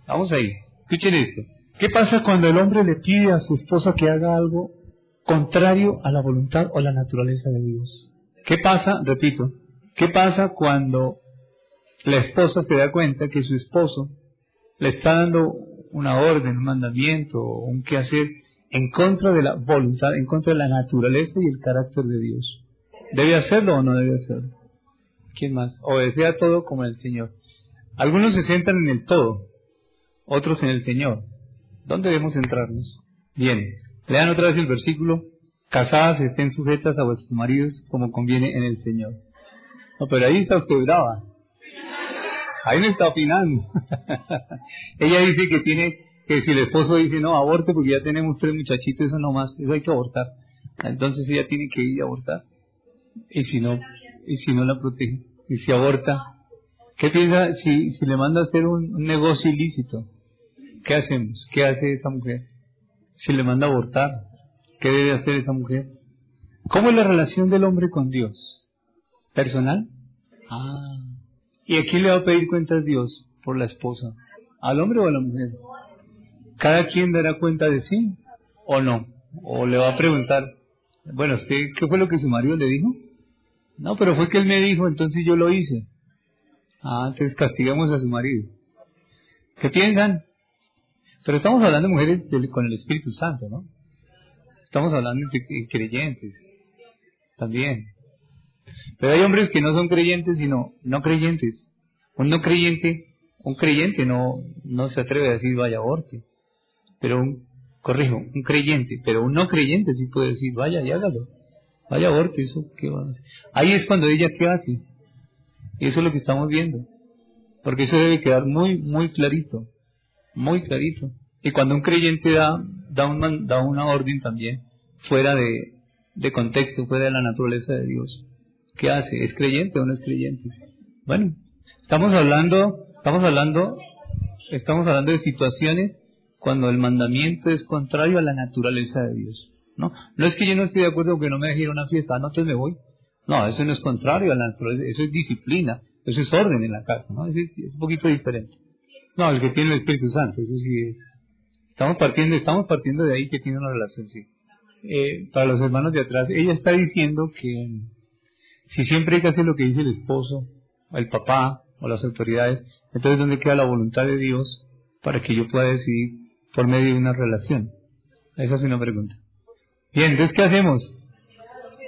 vamos ahí. Escuchen esto. ¿Qué pasa cuando el hombre le pide a su esposa que haga algo contrario a la voluntad o la naturaleza de Dios? ¿Qué pasa? Repito, ¿qué pasa cuando la esposa se da cuenta que su esposo le está dando una orden, un mandamiento un quehacer en contra de la voluntad, en contra de la naturaleza y el carácter de Dios. ¿Debe hacerlo o no debe hacerlo? ¿Quién más? Obedece a todo como el Señor. Algunos se centran en el todo, otros en el Señor. ¿Dónde debemos centrarnos? Bien, lean otra vez el versículo. Casadas estén sujetas a vuestros maridos como conviene en el Señor. No, pero ahí está usted brava. Ahí no está opinando. Ella dice que tiene que si el esposo dice no, aborte porque ya tenemos tres muchachitos, eso no más, eso hay que abortar. Entonces ella tiene que ir a abortar. Y si no, y si no la protege, y si aborta, ¿qué piensa si, si le manda a hacer un, negocio ilícito? ¿Qué hacemos? ¿Qué hace esa mujer? Si le manda a abortar, ¿qué debe hacer esa mujer? ¿Cómo es la relación del hombre con Dios? ¿Personal? Ah. ¿Y a quién le va a pedir cuentas Dios? Por la esposa. ¿Al hombre o a la mujer? cada quien dará cuenta de sí o no. O le va a preguntar, bueno, ¿usted qué fue lo que su marido le dijo? No, pero fue que él me dijo, entonces yo lo hice. Ah, entonces castigamos a su marido. ¿Qué piensan? Pero estamos hablando de mujeres con el Espíritu Santo, ¿no? Estamos hablando de creyentes también. Pero hay hombres que no son creyentes, sino no creyentes. Un no creyente, un creyente no, no se atreve a decir vaya aborte pero un, corrijo, un creyente, pero un no creyente sí puede decir, vaya y hágalo, vaya aborte, eso, ¿qué va a hacer? Ahí es cuando ella, ¿qué hace? Eso es lo que estamos viendo, porque eso debe quedar muy, muy clarito, muy clarito. Y cuando un creyente da, da, un, da una orden también, fuera de, de contexto, fuera de la naturaleza de Dios, ¿qué hace? ¿Es creyente o no es creyente? Bueno, estamos hablando, estamos hablando, estamos hablando de situaciones cuando el mandamiento es contrario a la naturaleza de Dios. No, no es que yo no esté de acuerdo con que no me deje ir a una fiesta, no, entonces me voy. No, eso no es contrario a la naturaleza, eso es disciplina, eso es orden en la casa, ¿no? Es, un poquito diferente. No, el que tiene el Espíritu Santo, eso sí es. Estamos partiendo, estamos partiendo de ahí que tiene una relación, sí. Eh, para los hermanos de atrás, ella está diciendo que si siempre hay que hacer lo que dice el esposo, el papá o las autoridades, entonces ¿dónde queda la voluntad de Dios para que yo pueda decidir por medio de una relación? Esa es una pregunta. Bien, entonces, ¿qué hacemos?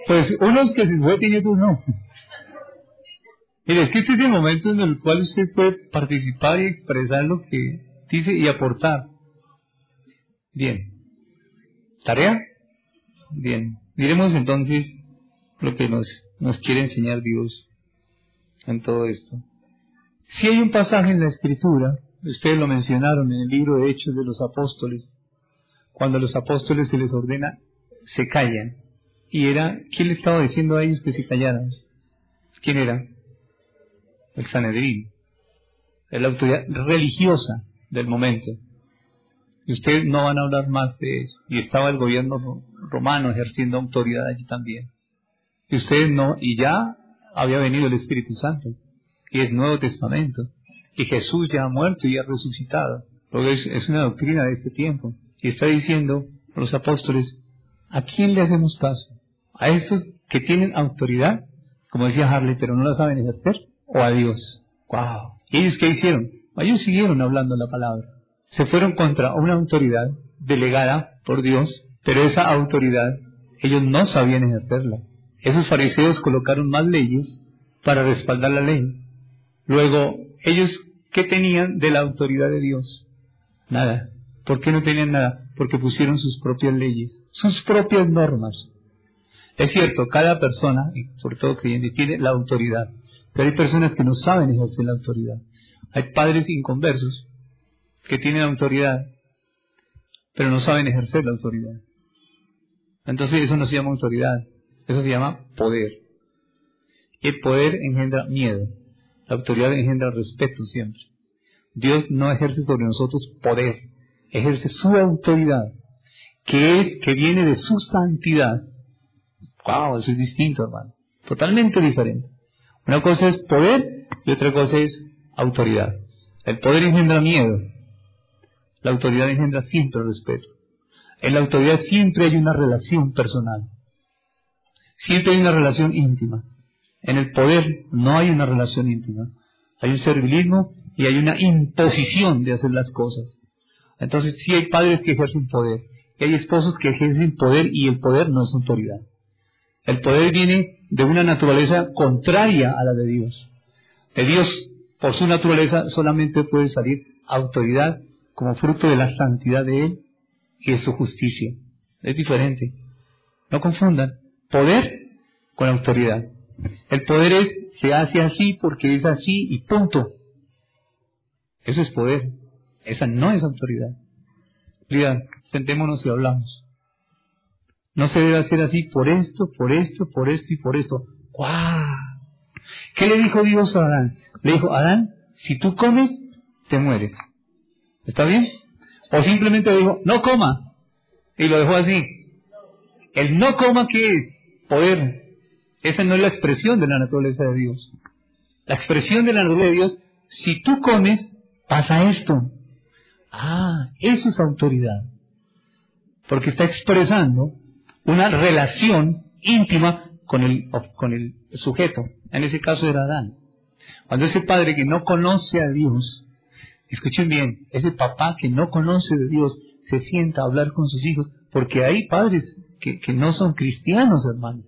Pues unos que se suelten y otros no. Mire, es que este es el momento en el cual usted puede participar y expresar lo que dice y aportar. Bien. ¿Tarea? Bien. Diremos entonces lo que nos, nos quiere enseñar Dios en todo esto. Si hay un pasaje en la Escritura Ustedes lo mencionaron en el libro de Hechos de los Apóstoles. Cuando a los apóstoles se les ordena, se callan. Y era, ¿quién le estaba diciendo a ellos que se callaran? ¿Quién era? El Sanedrín. La autoridad religiosa del momento. Y ustedes no van a hablar más de eso. Y estaba el gobierno romano ejerciendo autoridad allí también. Y ustedes no, y ya había venido el Espíritu Santo. Y es Nuevo Testamento que Jesús ya ha muerto y ha resucitado. Porque es, una doctrina de este tiempo. Y está diciendo los apóstoles, ¿a quién le hacemos caso? ¿A estos que tienen autoridad, como decía Harley, pero no la saben ejercer? ¿O a Dios? ¡Wow! ¿Y ellos qué hicieron? Ellos siguieron hablando la palabra. Se fueron contra una autoridad delegada por Dios, pero esa autoridad ellos no sabían ejercerla. Esos fariseos colocaron más leyes para respaldar la ley. Luego, ellos, ¿qué tenían de la autoridad de Dios? Nada. ¿Por qué no tenían nada? Porque pusieron sus propias leyes, sus propias normas. Es cierto, cada persona, y sobre todo creyente, tiene la autoridad. Pero hay personas que no saben ejercer la autoridad. Hay padres inconversos que tienen autoridad, pero no saben ejercer la autoridad. Entonces eso no se llama autoridad, eso se llama poder. El poder engendra miedo, la autoridad engendra respeto siempre. Dios no ejerce sobre nosotros poder, ejerce su autoridad, que es que viene de su santidad. Wow, eso es distinto, hermano. Totalmente diferente. Una cosa es poder y otra cosa es autoridad. El poder engendra miedo. La autoridad engendra siempre respeto. En la autoridad siempre hay una relación personal. Siempre hay una relación íntima. En el poder no hay una relación íntima. Hay un servilismo y hay una imposición de hacer las cosas. Entonces sí hay padres que ejercen poder. Y hay esposos que ejercen poder y el poder no es autoridad. El poder viene de una naturaleza contraria a la de Dios. De Dios, por su naturaleza, solamente puede salir autoridad como fruto de la santidad de Él y de su justicia. Es diferente. No confundan poder con autoridad. El poder es, se hace así porque es así y punto. Eso es poder. Esa no es autoridad. Mira, sentémonos y hablamos. No se debe hacer así por esto, por esto, por esto y por esto. ¡Guau! ¿Qué le dijo Dios a Adán? Le dijo, Adán, si tú comes, te mueres. ¿Está bien? O simplemente dijo, no coma. Y lo dejó así. El no coma, ¿qué es? Poder. Esa no es la expresión de la naturaleza de Dios. La expresión de la naturaleza de Dios, si tú comes, pasa esto. Ah, eso es autoridad. Porque está expresando una relación íntima con el, con el sujeto. En ese caso era Adán. Cuando ese padre que no conoce a Dios, escuchen bien, ese papá que no conoce de Dios se sienta a hablar con sus hijos, porque hay padres que, que no son cristianos, hermano,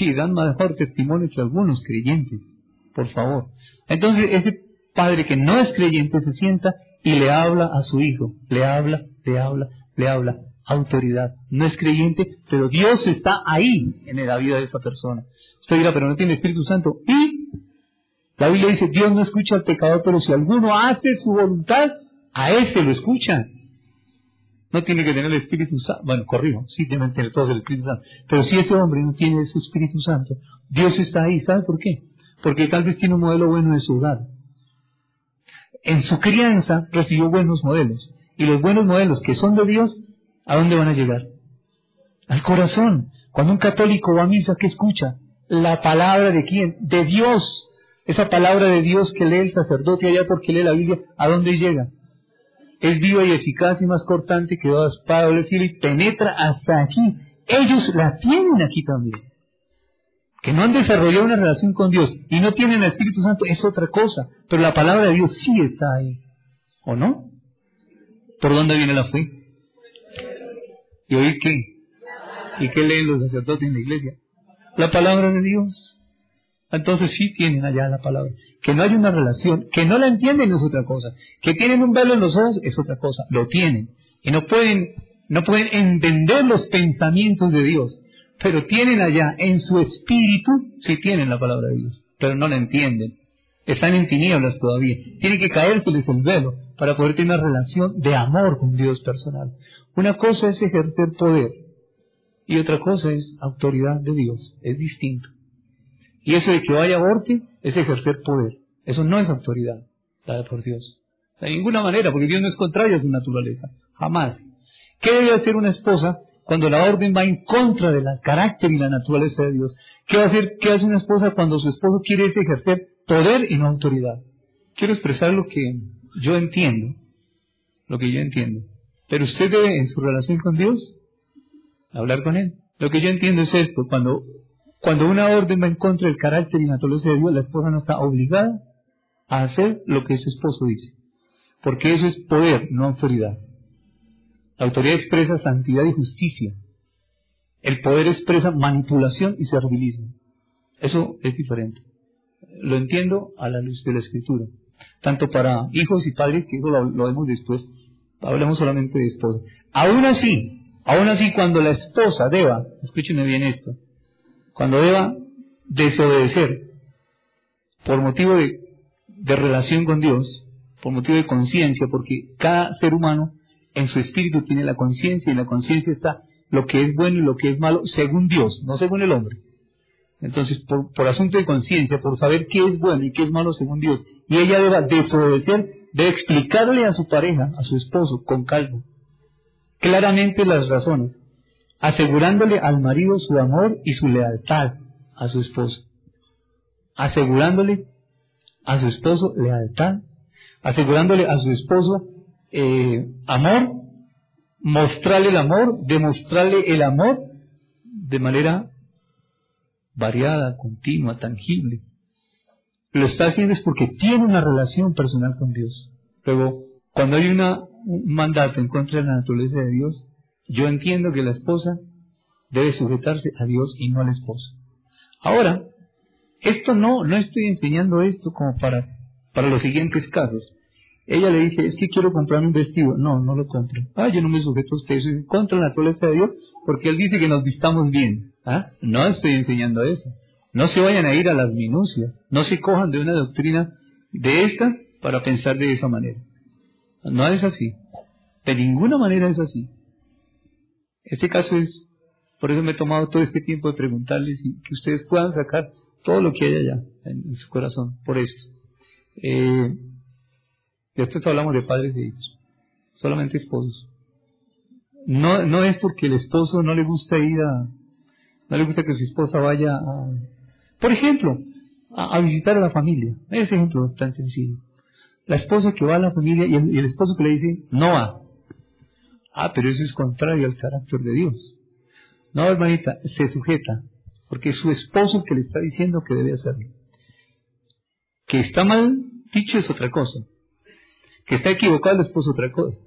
y dan mejor testimonio que algunos creyentes, por favor. Entonces ese padre que no es creyente se sienta y le habla a su hijo, le habla, le habla, le habla, autoridad. No es creyente, pero Dios está ahí en la vida de esa persona. Usted dirá, pero no tiene Espíritu Santo. Y la Biblia dice, Dios no escucha al pecador, pero si alguno hace su voluntad, a ese lo escucha. No tiene que tener el Espíritu Santo. Bueno, corrijo, sí deben tener todos el Espíritu Santo. Pero si ese hombre no tiene ese Espíritu Santo, Dios está ahí. ¿Sabe por qué? Porque tal vez tiene un modelo bueno de su hogar. En su crianza recibió buenos modelos. Y los buenos modelos que son de Dios ¿A dónde van a llegar? Al corazón. Cuando un católico va a misa, ¿qué escucha? La palabra de quién? De Dios. Esa palabra de Dios que lee el sacerdote allá porque lee la Biblia, ¿a dónde llega? Es viva y eficaz y más cortante que toda espada y penetra hasta aquí. Ellos la tienen aquí también. Que no han desarrollado una relación con Dios y no tienen el Espíritu Santo es otra cosa, pero la palabra de Dios sí está ahí. ¿O no? ¿Por dónde viene la fe? ¿Y oír qué? ¿Y qué leen los sacerdotes en la iglesia? La palabra de Dios. Entonces sí tienen allá la palabra. Que no hay una relación, que no la entienden es otra cosa. Que tienen un velo en los ojos es otra cosa. Lo tienen. Y no pueden, no pueden entender los pensamientos de Dios. Pero tienen allá en su espíritu, sí tienen la palabra de Dios. Pero no la entienden. Están en tinieblas todavía. Tiene que caérseles el velo para poder tener una relación de amor con Dios personal. Una cosa es ejercer poder y otra cosa es autoridad de Dios. Es distinto. Y eso de que vaya aborte es ejercer poder. Eso no es autoridad dada por Dios. De ninguna manera, porque Dios no es contrario a su naturaleza. Jamás. ¿Qué debe hacer una esposa cuando la orden va en contra del carácter y la naturaleza de Dios? ¿Qué va a hacer, qué hace una esposa cuando su esposo quiere ejercer poder y no autoridad? Quiero expresar lo que yo entiendo. Lo que yo entiendo. Pero usted debe, en su relación con Dios, hablar con Él. Lo que yo entiendo es esto, cuando, cuando una orden va en contra del carácter y naturaleza de Dios, la esposa no está obligada a hacer lo que su esposo dice. Porque eso es poder, no autoridad. La autoridad expresa santidad y justicia. El poder expresa manipulación y servilismo. Eso es diferente. lo entiendo a la luz de la escritura. Tanto para hijos y padres, que eso lo, vemos después, hablemos solamente de esposa. Aún así, aún así cuando la esposa deba, escúcheme bien esto, cuando deba desobedecer por motivo de relación con Dios, por motivo de conciencia, porque cada ser humano en su espíritu tiene la conciencia y en la conciencia está lo que es bueno y lo que es malo según Dios, no según el hombre. Entonces, por, asunto de conciencia, por saber qué es bueno y qué es malo según Dios, y ella debe desobedecer, debe explicarle a su pareja, a su esposo, con calma, claramente las razones, asegurándole al marido su amor y su lealtad a su esposo, asegurándole a su esposo lealtad, asegurándole a su esposo eh, amor, mostrarle el amor, demostrarle el amor de manera variada, continua, tangible. Lo está haciendo es porque tiene una relación personal con Dios. Luego, cuando hay una, un mandato en contra de la naturaleza de Dios, yo entiendo que la esposa debe sujetarse a Dios y no al esposo. Ahora, esto no, no estoy enseñando esto como para, para los siguientes casos. Ella le dice, es que quiero comprar un vestido. No, no lo compro. Ah, yo no me sujeto a usted. Eso es contra la naturaleza de Dios porque Él dice que nos vistamos bien. ¿Ah? No estoy enseñando eso. No se vayan a ir a las minucias. No se cojan de una doctrina de esta para pensar de esa manera. No es así. De ninguna manera es así. Este caso es, por eso me he tomado todo este tiempo de preguntarles y que ustedes puedan sacar todo lo que hay allá en, su corazón por esto. Eh, después hablamos de padres y hijos, solamente esposos. No, no es porque el esposo no le gusta ir a, no le gusta que su esposa vaya a, por ejemplo, a, visitar a la familia. Ese ejemplo tan sencillo. La esposa que va a la familia y el, esposo que le dice, no va. Ah, pero eso es contrario al carácter de Dios. No, hermanita, se sujeta, porque es su esposo que le está diciendo que debe hacerlo. Que está mal dicho es otra cosa. Que está equivocado el esposo es otra cosa.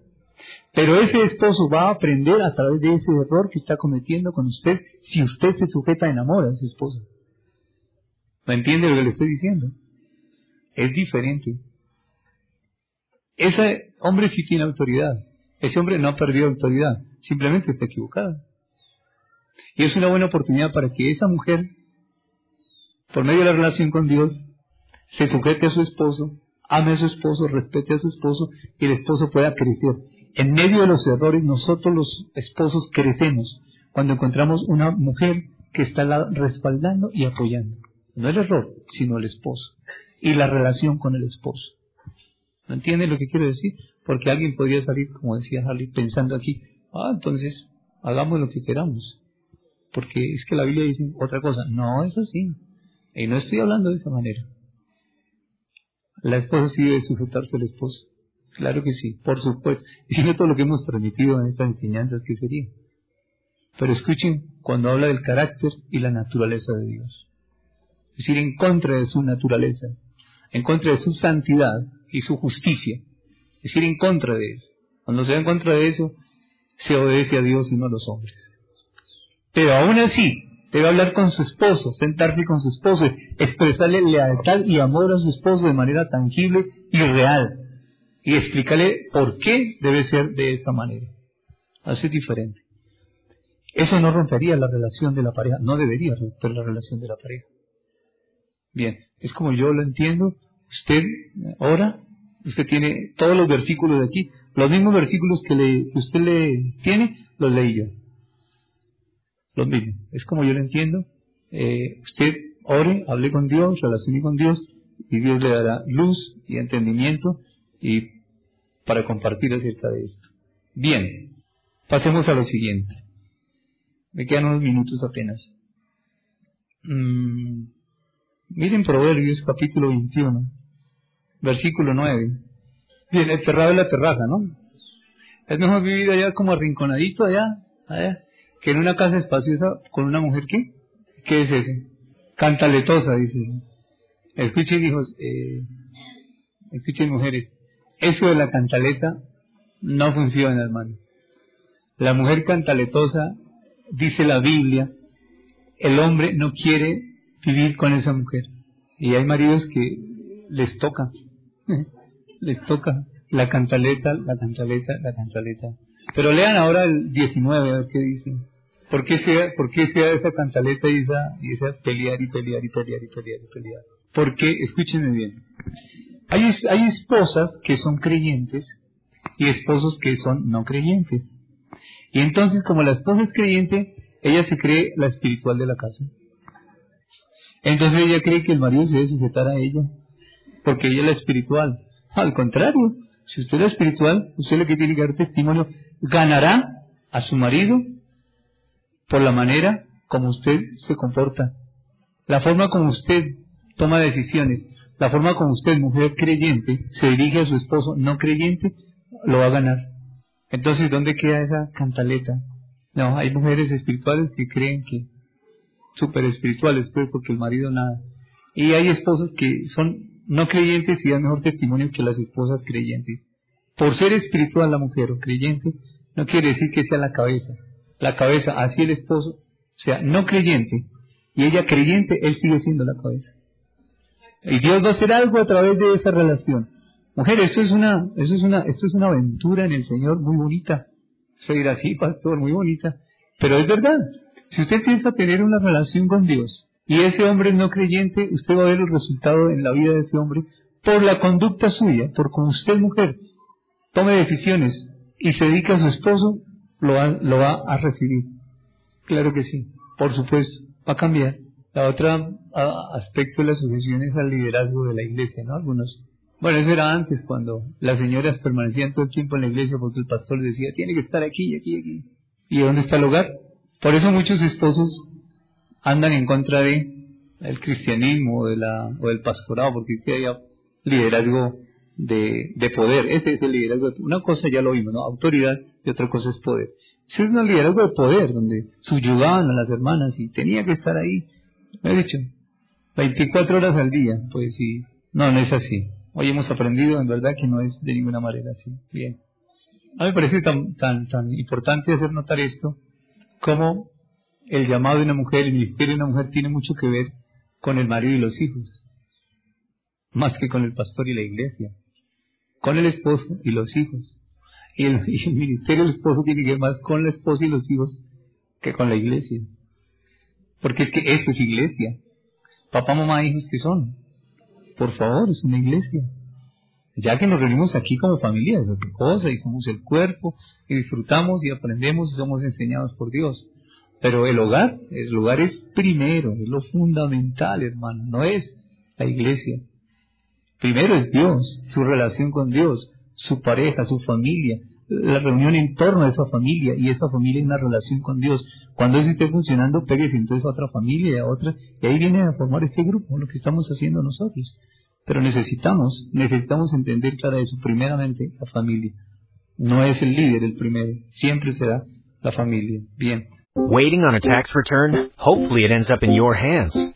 Pero ese esposo va a aprender a través de ese error que está cometiendo con usted si usted se sujeta en amor a su esposa. ¿Me entiende lo que le estoy diciendo? Es diferente. Ese hombre sí tiene autoridad. Ese hombre no ha perdido autoridad. Simplemente está equivocado. Y es una buena oportunidad para que esa mujer, por medio de la relación con Dios, se sujete a su esposo, ame a su esposo, respete a su esposo y el esposo pueda crecer. En medio de los errores, nosotros los esposos crecemos cuando encontramos una mujer que está respaldando y apoyando. No el error, sino el esposo. Y la relación con el esposo. ¿No entienden lo que quiero decir? Porque alguien podría salir, como decía Harley, pensando aquí, ah, entonces hagamos lo que queramos. Porque es que la Biblia dice otra cosa. No es así. Y no estoy hablando de esa manera. La esposa sí debe sujetarse al esposo. Claro que sí, por supuesto. Y si no todo lo que hemos transmitido en estas enseñanzas, ¿qué sería? Pero escuchen cuando habla del carácter y la naturaleza de Dios. Es decir, en contra de su naturaleza, en contra de su santidad y su justicia. Es decir, en contra de eso. Cuando se va en contra de eso, se obedece a Dios y no a los hombres. Pero aún así, debe hablar con su esposo, sentarse con su esposo, expresarle lealtad y amor a su esposo de manera tangible y real. Y explicarle por qué debe ser de esta manera. Así es diferente. Eso no rompería la relación de la pareja, no debería romper la relación de la pareja. Bien, es como yo lo entiendo. Usted ora, usted tiene todos los versículos de aquí, los mismos versículos que, le, usted le tiene, los leí yo. Los mismos. Es como yo lo entiendo. Eh, usted ore, hable con Dios, relacione con Dios, y Dios le dará luz y entendimiento y para compartir acerca de esto. Bien, pasemos a lo siguiente. Me quedan unos minutos apenas. Mm. Miren Proverbios capítulo 21, versículo 9. Bien, encerrado en la terraza, ¿no? Es mejor vivir allá como arrinconadito allá, allá, que en una casa espaciosa con una mujer que, ¿qué es eso? Cantaletosa, dice. Escuchen, hijos, eh, escuchen, mujeres, eso de la cantaleta no funciona, hermano. La mujer cantaletosa, dice la Biblia, el hombre no quiere vivir con esa mujer. Y hay maridos que les toca, les toca la cantaleta, la cantaleta, la cantaleta. Pero lean ahora el 19, a ver qué dice. ¿Por qué sea, por qué sea esa cantaleta y esa, y esa pelear y pelear y pelear y pelear y pelear? Porque, escúchenme bien, hay, hay esposas que son creyentes y esposos que son no creyentes. Y entonces, como la esposa es creyente, ella se cree la espiritual de la casa. Entonces ella cree que el marido se debe sujetar a ella, porque ella es la espiritual. Al contrario, si usted es la espiritual, usted lo que tiene que dar testimonio, ganará a su marido por la manera como usted se comporta, la forma como usted toma decisiones, la forma como usted, mujer creyente, se dirige a su esposo no creyente, lo va a ganar. Entonces, ¿dónde queda esa cantaleta? No, hay mujeres espirituales que creen que súper espirituales, pues, porque el marido nada. Y hay esposos que son no creyentes y dan mejor testimonio que las esposas creyentes. Por ser espiritual la mujer o creyente, no quiere decir que sea la cabeza. La cabeza, así el esposo, sea no creyente, y ella creyente, él sigue siendo la cabeza. Y Dios va a hacer algo a través de esa relación. Mujer, esto es una, esto es una, esto es una aventura en el Señor muy bonita. Se dirá pastor, muy bonita. Pero es verdad. Si usted piensa tener una relación con Dios y ese hombre no creyente, usted va a ver el resultado en la vida de ese hombre por la conducta suya, por como usted, mujer, tome decisiones y se dedica a su esposo, lo va, lo va a recibir. Claro que sí, por supuesto, va a cambiar. La otra aspecto de la sucesión es al liderazgo de la iglesia, ¿no? Algunos. Bueno, eso era antes, cuando las señoras permanecían todo el tiempo en la iglesia porque el pastor decía, tiene que estar aquí, aquí, aquí. ¿Y dónde está el hogar? Por eso muchos esposos andan en contra de el cristianismo o, de la, o del pastorado, porque hay liderazgo de, de poder. Ese es el liderazgo. Una cosa ya lo vimos, ¿no? Autoridad y otra cosa es poder. Ese es un liderazgo de poder, donde subyugaban a las hermanas y tenía que estar ahí me he dicho, 24 horas al día, pues sí, no, no es así. Hoy hemos aprendido en verdad que no es de ninguna manera así. Bien. A mí me parece tan, tan, tan importante hacer notar esto, como el llamado de una mujer, el ministerio de una mujer tiene mucho que ver con el marido y los hijos, más que con el pastor y la iglesia, con el esposo y los hijos. Y el, ministerio del esposo tiene que ver más con la esposa y los hijos que con la iglesia. Porque es que eso es iglesia. Papá, mamá, hijos, ¿qué son? Por favor, es una iglesia. Ya que nos reunimos aquí como familia, es otra cosa, y somos el cuerpo, y disfrutamos y aprendemos y somos enseñados por Dios. Pero el hogar, el hogar es primero, es lo fundamental, hermano, no es la iglesia. Primero es Dios, su relación con Dios, su pareja, su familia, la reunión en torno a esa familia y esa familia en una relación con Dios. Cuando eso esté funcionando, péguese entonces a otra familia a otra, y ahí viene a formar este grupo, lo que estamos haciendo nosotros. Pero necesitamos, necesitamos entender clara eso, primeramente la familia. No es el líder el primero, siempre será la familia. Bien. Waiting on a tax return? Hopefully it ends up in your hands.